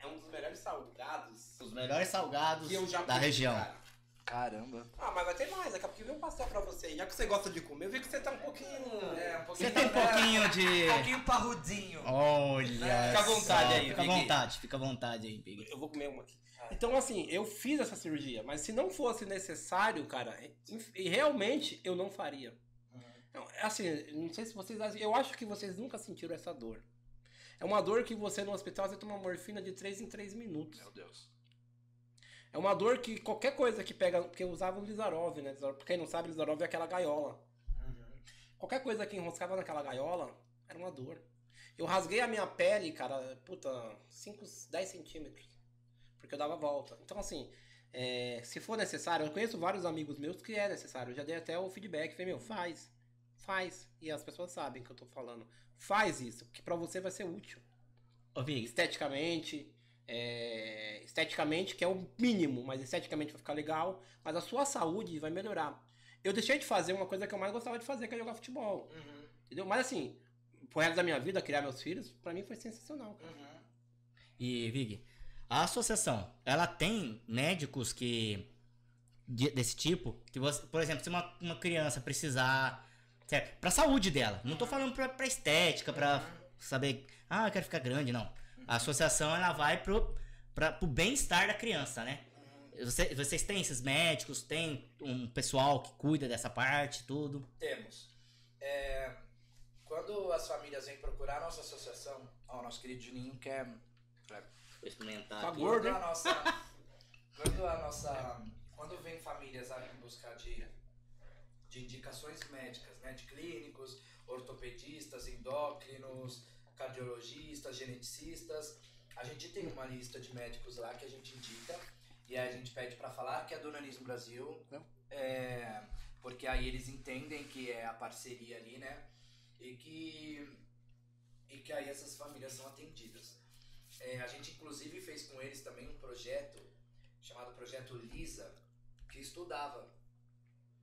é um dos melhores salgados Os melhores salgados que eu já da comi, região. cara. Caramba. Ah, mas vai ter mais, daqui a pouquinho vem um pastel pra você. Já que você gosta de comer, eu vi que você tá um pouquinho. É, um Você pouquinho. tem um pouquinho de... (laughs) Um pouquinho parrudinho. Olha Fica à vontade só. aí, Fica à vontade, fica à vontade aí, Big. Eu vou comer uma aqui. Então, assim, eu fiz essa cirurgia, mas se não fosse necessário, cara, e- realmente eu não faria. Não, é assim, não sei se vocês. Eu acho que vocês nunca sentiram essa dor. É uma dor que você no hospital você toma morfina de 3 em 3 minutos. Meu Deus. É uma dor que qualquer coisa que pega. Porque eu usava o Lizarov, né? Pra quem não sabe, Lizarov é aquela gaiola. Qualquer coisa que enroscava naquela gaiola era uma dor. Eu rasguei a minha pele, cara, puta, 5, 10 centímetros. Porque eu dava volta. Então, assim, é, se for necessário, eu conheço vários amigos meus que é necessário. Eu já dei até o feedback. Falei, meu, faz. Faz. E as pessoas sabem que eu tô falando. Faz isso, que pra você vai ser útil. Ô, Big, Esteticamente, é, esteticamente, que é o mínimo, mas esteticamente vai ficar legal. Mas a sua saúde vai melhorar. Eu deixei de fazer uma coisa que eu mais gostava de fazer, que é jogar futebol. Uhum, Entendeu? Mas assim, pro resto da minha vida, criar meus filhos, pra mim foi sensacional. uhum. E, Vig, a associação, ela tem médicos que de- desse tipo, que você, por exemplo, se uma, uma criança precisar, certo? Pra saúde dela, não tô falando pra, pra estética, pra saber, ah, eu quero ficar grande, não. A associação, ela vai pro, pra, pro bem-estar da criança, né? Você- vocês têm esses médicos, tem um pessoal que cuida dessa parte, tudo? Temos. É, quando as famílias vêm procurar a nossa associação, ó, o nosso querido Juninho quer. Vou experimentar Tá gordo, Quando hein? a nossa. quando a nossa. Quando vem famílias a em buscar de, de indicações médicas, né? De clínicos, ortopedistas, endócrinos, cardiologistas, geneticistas. A gente tem uma lista de médicos lá que a gente indica e aí a gente pede para falar que é do Nanismo Brasil. É, porque aí eles entendem que é a parceria ali, né? E que, e que aí essas famílias são atendidas. É, a gente inclusive fez com eles também um projeto chamado Projeto Lisa, que estudava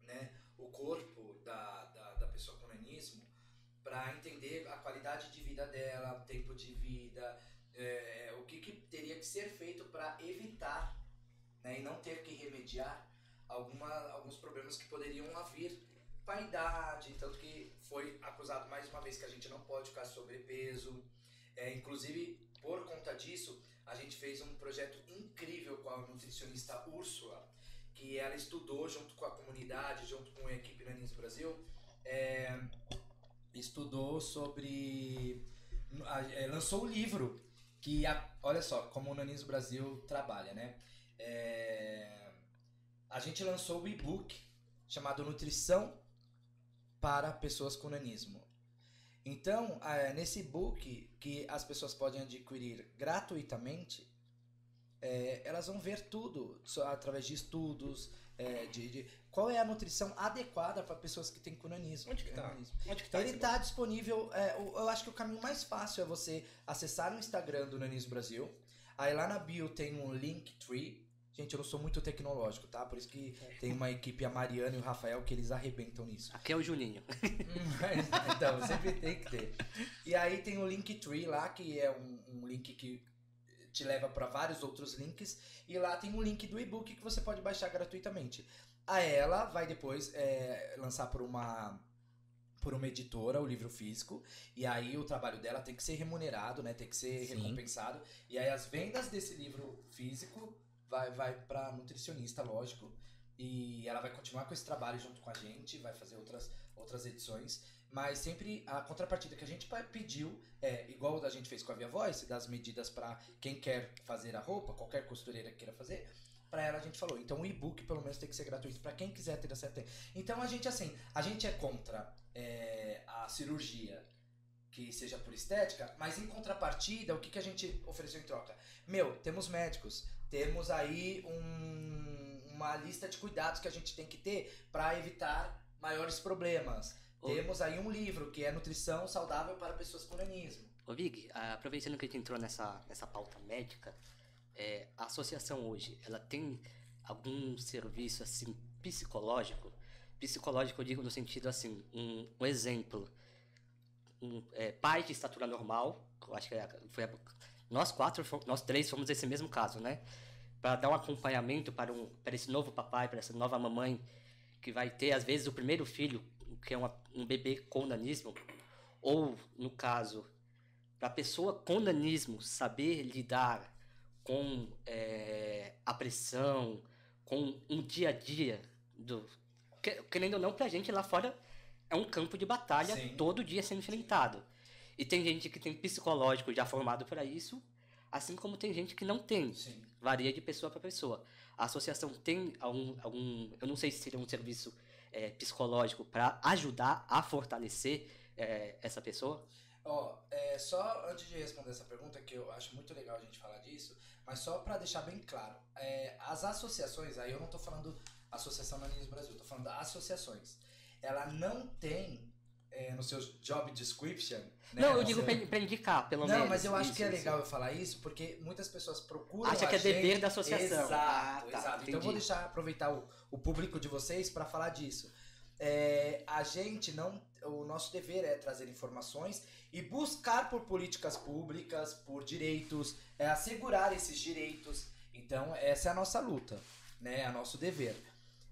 né, o corpo da, da, da pessoa com nanismo para entender a qualidade de vida dela, tempo de vida, é, o que, que teria que ser feito para evitar né, e não ter que remediar alguma, alguns problemas que poderiam vir com a idade, tanto que foi acusado mais uma vez que a gente não pode ficar sobrepeso. É, inclusive, por conta disso, a gente fez um projeto incrível com a nutricionista Úrsula, que ela estudou junto com a comunidade, junto com a equipe Nanis Brasil, é, estudou sobre. é, lançou o livro que, a- olha só, como o Nanis Brasil trabalha, né? É, a gente lançou o e-book chamado Nutrição para Pessoas com Nanismo. Então, nesse e-book que as pessoas podem adquirir gratuitamente, é, elas vão ver tudo através de estudos, é, de, de- qual é a nutrição adequada para pessoas que têm cunanismo. Onde que tá? Onde que tá Ele está disponível. é, o- eu acho que o caminho mais fácil é você acessar o Instagram do Nanismo Brasil. Aí lá na bio tem um Linktree. Gente, eu não sou muito tecnológico, tá? Por isso que tem uma equipe, a Mariana e o Rafael, que eles arrebentam nisso. Aqui é o Juninho. Mas, (laughs) então, sempre tem que ter. E aí tem o Linktree lá, que é um, um link que te leva para vários outros links. E lá tem um link do e-book que você pode baixar gratuitamente. A ela vai depois é, lançar por uma por uma editora o livro físico e aí o trabalho dela tem que ser remunerado, né? Tem que ser Sim. recompensado. E aí as vendas desse livro físico vai vai para nutricionista, lógico. E ela vai continuar com esse trabalho junto com a gente, vai fazer outras outras edições, mas sempre a contrapartida que a gente pediu é igual a gente fez com a Via Voice, das medidas para quem quer fazer a roupa, qualquer costureira que queira fazer, para ela a gente falou. Então o e-book pelo menos tem que ser gratuito para quem quiser ter acesso. Então a gente assim, a gente é contra é, a cirurgia que seja por estética, mas em contrapartida, o que, que a gente ofereceu em troca? Meu, temos médicos, temos aí um- uma lista de cuidados que a gente tem que ter para evitar maiores problemas. Temos aí um livro que é Nutrição Saudável para Pessoas com Nanismo. Ô Vig, aproveitando que a gente entrou nessa, nessa pauta médica, é, a associação hoje, ela tem algum serviço assim psicológico? Psicológico eu digo no sentido assim, um, um exemplo, um, é, pai de estatura normal, eu acho que é- foi a- nós quatro, nós três fomos esse mesmo caso, né? Para dar um acompanhamento para, um, para esse novo papai, para essa nova mamãe, que vai ter às vezes o primeiro filho, que é uma- um bebê com nanismo, ou no caso para a pessoa com nanismo saber lidar com é, a pressão, com um dia a dia do que, querendo ou não pra gente lá fora é um campo de batalha Sim. todo dia sendo enfrentado. E tem gente que tem psicológico já formado para isso, assim como tem gente que não tem. Sim. Varia de pessoa para pessoa. A associação tem algum, algum eu não sei se seria um serviço é, psicológico para ajudar a fortalecer é, essa pessoa. Ó, é, só antes de responder essa pergunta, que eu acho muito legal a gente falar disso, mas só para deixar bem claro, é, as associações, aí eu não tô falando Associação Nanismo Brasil, tô falando associações. Ela não tem é, no seu job description. né, não, eu digo seu- para indicar, pelo Não, menos. mas eu acho Isso, que é isso. legal eu falar isso, porque muitas pessoas procuram. Acha que é dever gente- da associação. Exato, Ah, tá, exato. Então eu vou entendi. deixar aproveitar o, o público de vocês para falar disso. É, a gente não. O nosso dever é trazer informações e buscar por políticas públicas, por direitos, é assegurar esses direitos. Então, essa é a nossa luta, né? É nosso dever.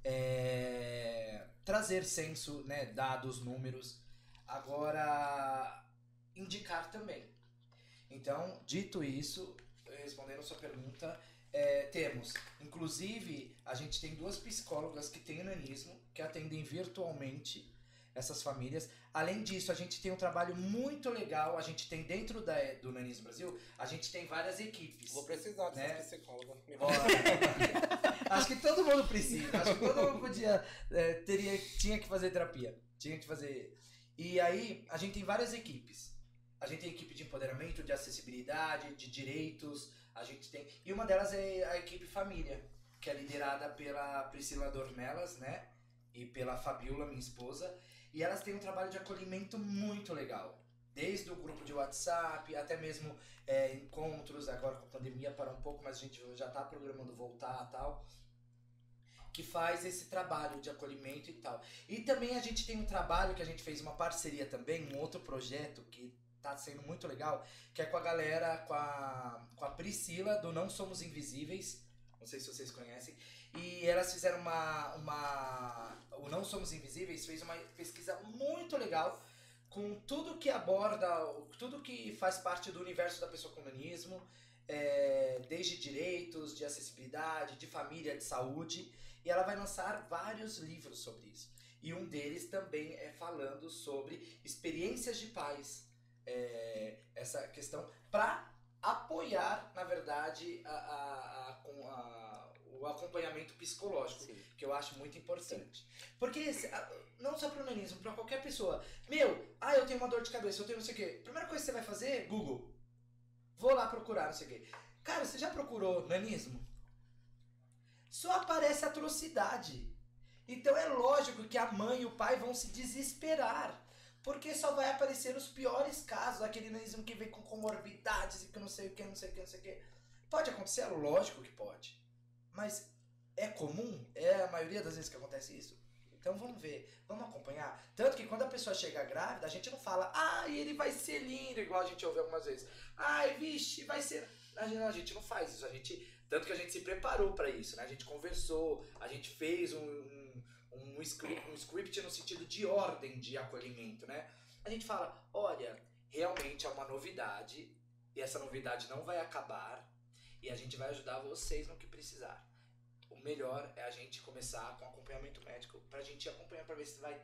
É, trazer censo, né? dados, números. Agora, indicar também. Então, dito isso, respondendo a sua pergunta, é, temos, inclusive, a gente tem duas psicólogas que têm nanismo, que atendem virtualmente essas famílias. Além disso, a gente tem um trabalho muito legal, a gente tem dentro da, do Nanismo Brasil, a gente tem várias equipes. Vou precisar dessa Né? psicóloga. (laughs) Acho que todo mundo precisa. Acho que todo mundo podia. é, teria, tinha que fazer terapia. Tinha que fazer. E aí, a gente tem várias equipes. A gente tem equipe de empoderamento, de acessibilidade, de direitos. A gente tem. E uma delas é a equipe família, que é liderada pela Priscila Dornelas, né? E pela Fabiola, minha esposa. E elas têm um trabalho de acolhimento muito legal. Desde o grupo de WhatsApp, até mesmo é, encontros, agora com a pandemia para um pouco, mas a gente já está programando voltar tal. Que faz esse trabalho de acolhimento e tal. E também a gente tem um trabalho que a gente fez uma parceria também, um outro projeto que tá sendo muito legal, que é com a galera, com a, com a Priscila do Não Somos Invisíveis. Não sei se vocês conhecem. E elas fizeram uma. uma o Não Somos Invisíveis fez uma pesquisa muito legal com tudo que aborda, tudo que faz parte do universo da pessoa com é, desde direitos, de acessibilidade, de família, de saúde. E ela vai lançar vários livros sobre isso. E um deles também é falando sobre experiências de pais. É, essa questão para apoiar, na verdade, a, a- a- o acompanhamento psicológico Sim. que eu acho muito importante. Porque se- a- não só para o nanismo, para qualquer pessoa. Meu, ah, eu tenho uma dor de cabeça, eu tenho não sei o quê. Primeira coisa que você vai fazer, Google. Vou lá procurar, não sei o quê. Cara, você já procurou nanismo? Só aparece atrocidade. Então é lógico que a mãe e o pai vão se desesperar. Porque só vai aparecer os piores casos, aquele nanismo que vem com comorbidades e que não sei o que, não sei o que, não sei o que. Pode acontecer? Lógico que pode. Mas é comum? É a maioria das vezes que acontece isso? Então vamos ver, vamos acompanhar. Tanto que quando a pessoa chega grávida, a gente não fala, ai, ele vai ser lindo, igual a gente ouve algumas vezes. Ai, vixe, vai ser. Gente, a gente não faz isso. A gente, tanto que a gente se preparou para isso, né? A gente conversou, a gente fez um, um, um, script, um script no sentido de ordem de acolhimento, né? A gente fala, olha, realmente é uma novidade e essa novidade não vai acabar e a gente vai ajudar vocês no que precisar o melhor é a gente começar com acompanhamento médico pra gente acompanhar pra ver se vai,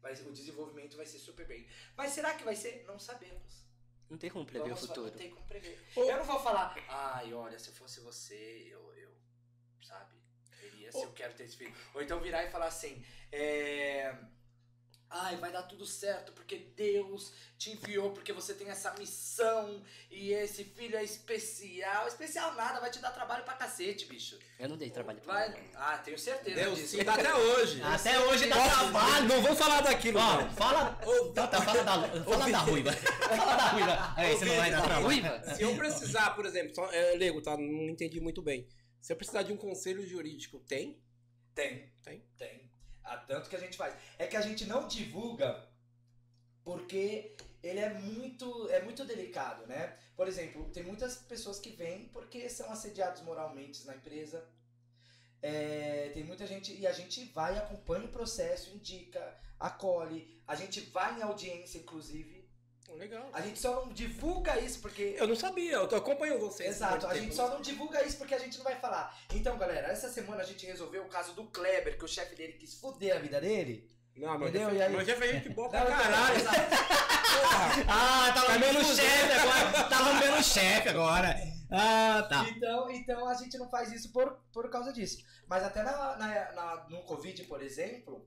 vai o desenvolvimento vai ser super bem. Mas será que vai ser? Não sabemos. Não tem como prever Vamos, o futuro. Não tem como prever. Ô. Eu não vou falar, ai, olha, se eu fosse você, eu, eu sabe, teria se Ô. eu quero ter esse filho. Ou então virar e falar assim, é. Ai, vai dar tudo certo porque Deus te enviou, porque você tem essa missão e esse filho é especial. Especial nada, vai te dar trabalho pra cacete, bicho. Eu não dei trabalho pra Vai. ninguém. Ah, tenho certeza Deus, disso. dá até hoje. Até hoje dá Nossa, trabalho. Não vamos falar daquilo, Ó, cara. fala. Tá, tá, fala da, fala da ruiva. Fala da ruiva. Aí, você não vai dar trabalho. ruiva? Se eu precisar, por exemplo, só, é, Lego, tá? Não entendi muito bem. Se eu precisar de um conselho jurídico, tem? Tem. Tem? Tem. Há tanto que a gente faz. É que a gente não divulga porque ele é muito, é muito delicado, né? Por exemplo, tem muitas pessoas que vêm porque são assediados moralmente na empresa. É, tem muita gente e a gente vai, acompanha o processo, indica, acolhe. A gente vai em audiência, inclusive. Legal. A gente só não divulga isso porque Eu não sabia, eu tô- acompanho vocês. Exato, a Muito gente só não divulga isso porque a gente não vai falar. Então, galera, essa semana a gente resolveu o caso do Kleber, que o chefe dele quis foder a vida dele. Não, mas Entendeu? já E aí- mas já foi gente boa pra Não, caralho. (laughs) Ah, tá lambendo o chefe agora. Tá lambendo o chefe agora. Ah, tá. Então, então a gente não faz isso por, por causa disso. Mas até na, na, na- no Covid, por exemplo,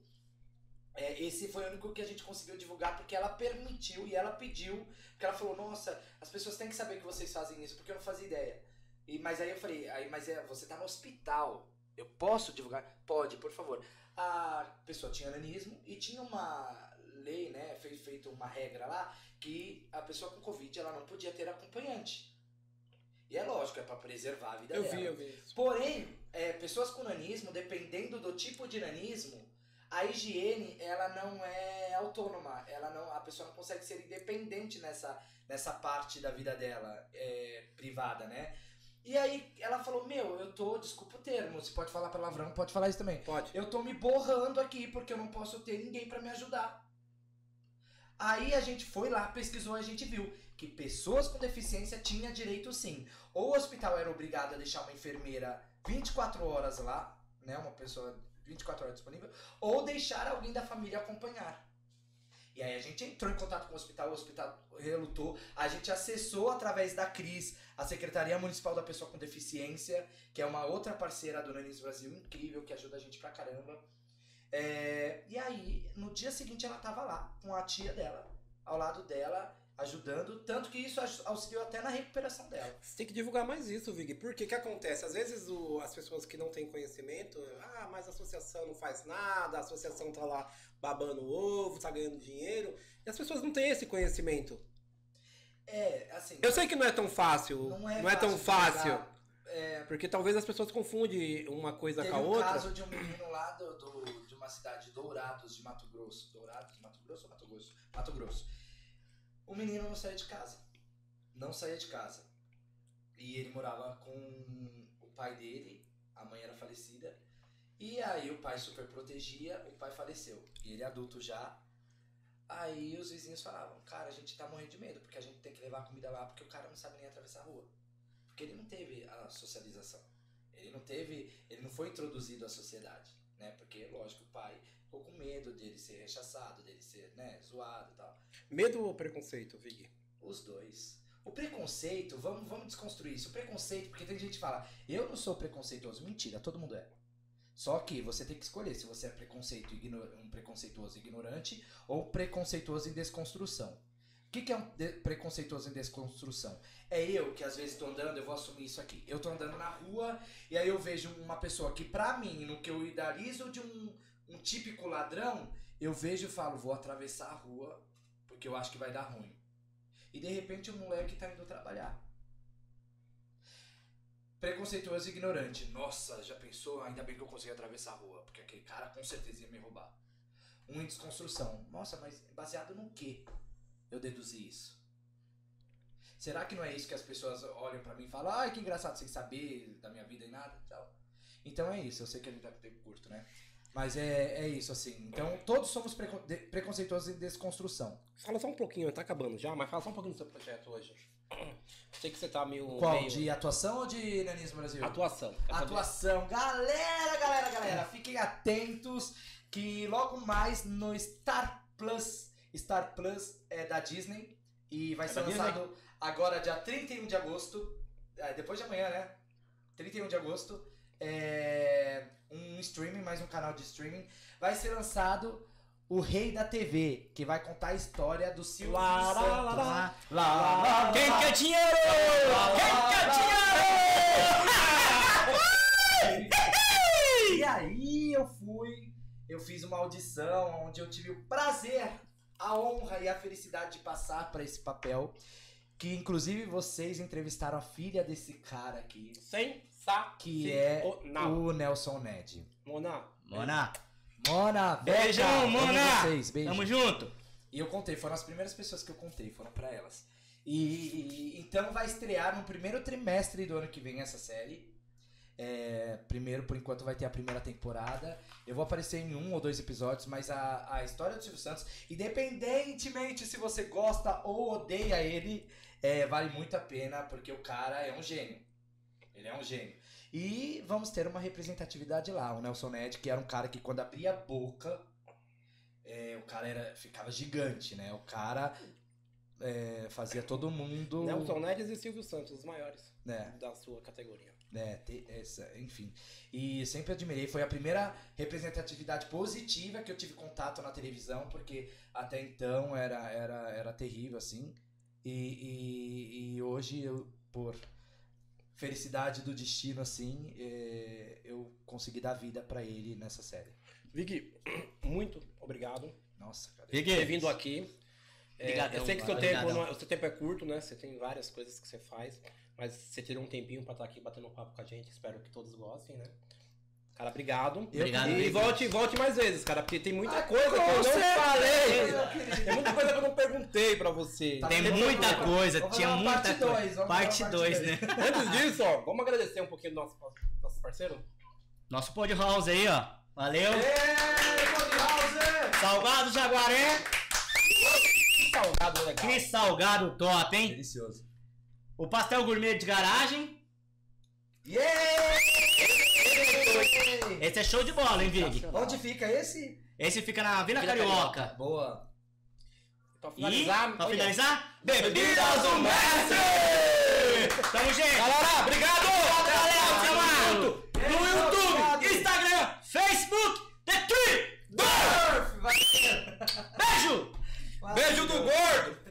é, esse foi o único que a gente conseguiu divulgar porque ela permitiu e ela pediu. Porque ela falou, nossa, as pessoas têm que saber que vocês fazem isso, porque eu não fazia ideia. E, mas aí eu falei, aí, mas é, você tá no hospital. Eu posso divulgar? Pode, por favor. A pessoa tinha nanismo e tinha uma lei, né? Foi feito uma regra lá que a pessoa com Covid ela não podia ter acompanhante. E é lógico, é pra preservar a vida Eu dela. vi, eu vi. Porém, é, pessoas com nanismo, dependendo do tipo de nanismo, a higiene ela não é autônoma. Ela não, a pessoa não consegue ser independente nessa, nessa parte da vida dela é, privada, né? E aí ela falou, meu, eu tô, desculpa o termo, você pode falar palavrão, pode falar isso também. Pode. Eu tô me borrando aqui porque eu não posso ter ninguém pra me ajudar. Aí a gente foi lá, pesquisou a gente viu que pessoas com deficiência tinham direito sim. Ou o hospital era obrigado a deixar uma enfermeira 24 horas lá, né, uma pessoa 24 horas disponível, ou deixar alguém da família acompanhar. E aí a gente entrou em contato com o hospital, o hospital relutou, a gente acessou através da CRIS, a Secretaria Municipal da Pessoa com Deficiência, que é uma outra parceira do Nanis Brasil incrível, que ajuda a gente pra caramba. É, e aí, no dia seguinte, ela tava lá, com a tia dela, ao lado dela, ajudando, tanto que isso auxiliou até na recuperação dela. Você tem que divulgar mais isso, Vig. Porque que acontece? Às vezes o- as pessoas que não têm conhecimento, ah, mas a associação não faz nada, a associação tá lá babando ovo, tá ganhando dinheiro, e as pessoas não têm esse conhecimento. É, assim. Eu sei que não é tão fácil, não é, tão de fácil, divulgar. É, porque talvez as pessoas confundem uma coisa Teve com a um outra. caso de um menino lá do, do- de uma cidade, Dourados, de Mato Grosso. Dourados, Mato Grosso ou Mato Grosso? Mato Grosso. O menino não saía de casa. Não saía de casa. E ele morava com o pai dele, a mãe era falecida. E aí o pai super protegia, o pai faleceu. E ele é adulto já. Aí os vizinhos falavam, cara, a gente tá morrendo de medo, porque a gente tem que levar comida lá, porque o cara não sabe nem atravessar a rua. Porque ele não teve a socialização. Ele não teve, ele não foi introduzido à sociedade, né? Porque, lógico, o pai ficou com medo dele ser rechaçado, dele ser, né, zoado e tal. Medo ou preconceito, Vig? Os dois. O preconceito, vamos, vamos desconstruir isso. O preconceito, porque tem gente que fala, eu não sou preconceituoso. Mentira, todo mundo é. Só que você tem que escolher se você é preconceito, um preconceituoso ignorante ou preconceituoso em desconstrução. que, que é um preconceituoso em desconstrução? É eu que às vezes tô andando, eu vou assumir isso aqui. Eu tô andando na rua e aí eu vejo uma pessoa que, pra mim, no que eu idealizo de um, um típico ladrão, eu vejo e falo, vou atravessar a rua porque eu acho que vai dar ruim. E de repente o moleque tá indo trabalhar. Preconceituoso e ignorante. Nossa, já pensou? Ainda bem que eu consegui atravessar a rua, porque aquele cara com certeza ia me roubar. Um em desconstrução. Nossa, mas baseado no quê? Eu deduzi isso. Será que não é isso que as pessoas olham pra mim e falam, ai que engraçado sem saber da minha vida e nada e tal? Então é isso, eu sei que tá com tempo curto, né? Mas é, é isso, assim. Então todos somos precon de- preconceituosos em desconstrução. Fala só um pouquinho, tá acabando já, mas fala só um pouquinho do seu projeto hoje. (clears throat) Sei que você tá meio. Qual? meio- De atuação ou de Nanismo Brasil? Atuação. Atuação. Galera, galera, galera, fiquem atentos que logo mais no Star Plus, Star Plus é da Disney e vai É ser lançado agora dia 31 de agosto, é, depois de amanhã, né? 31 de agosto, é um streaming, mais um canal de streaming, vai ser lançado o Rei da TV, que vai contar a história do Silvio Lá, lá, Santos. lá, lá. Lá, lá, lá, Quem lá. quer dinheiro? Quem (laughs) quer E aí eu fui, eu fiz uma audição onde eu tive o prazer, a honra e a felicidade de passar para esse papel. Que inclusive vocês entrevistaram a filha desse cara aqui, Sem sa. que é o Nelson Ned. Mona. Mona, Mona, Beijão, Mona! Vocês, beijo. tamo junto. E eu contei, foram as primeiras pessoas que eu contei, foram pra elas. E, e- então vai estrear no primeiro trimestre do ano que vem essa série. É, primeiro, por enquanto, vai ter a primeira temporada. Eu vou aparecer em um ou dois episódios, mas a, a história do Silvio Santos, independentemente se você gosta ou odeia ele, é, vale muito a pena, porque o cara é um gênio. Ele é um gênio. E vamos ter uma representatividade lá. O Nelson Ned, que era um cara que quando abria a boca, é, o cara era, ficava gigante, né? O cara é, fazia todo mundo. Nelson Nedes e Silvio Santos, os maiores né? da sua categoria. né, ter essa, enfim. E sempre admirei, foi a primeira representatividade positiva que eu tive contato na televisão, porque até então era, era, era terrível, assim. E, e, e hoje, eu, por felicidade do destino, assim, é, eu consegui dar vida pra ele nessa série. Vicky, (clears throat) muito obrigado Nossa, cara. por ter vindo aqui. É, Obrigadão, eu sei que seu tempo, não- o seu tempo é curto, né? Você tem várias coisas que você faz, mas você tirou um tempinho pra estar aqui batendo um papo com a gente. Espero que todos gostem, né? Cara, obrigado. Obrigado, E Vicky. volte, volte mais vezes, cara, porque tem muita Ah, coisa que eu não certeza, falei. Tem muita coisa que eu não perguntei pra você. Tá Tem muita coisa, vamos tinha muita parte coisa. Parte fazer uma 2, parte né? Antes (laughs) disso, ó, vamos agradecer um pouquinho do nosso, nosso parceiro. Nosso pod house aí, ó. Valeu. Salgado Jaguaré. Que salgado legal. Que salgado top, hein? Delicioso. O pastel gourmet de garagem. Yeah! Esse é show de bola, hein, Vig? Onde fica esse? Esse fica na Vila, Vila Carioca. Carioca. Boa. Pra finalizar, e, pra finalizar Bebidas do Messi! Tamo, gente! Galera, obrigado! Galera, tamo junto! No YouTube, Instagram, Facebook, The Tree Dorf! Beijo! Beijo do gordo!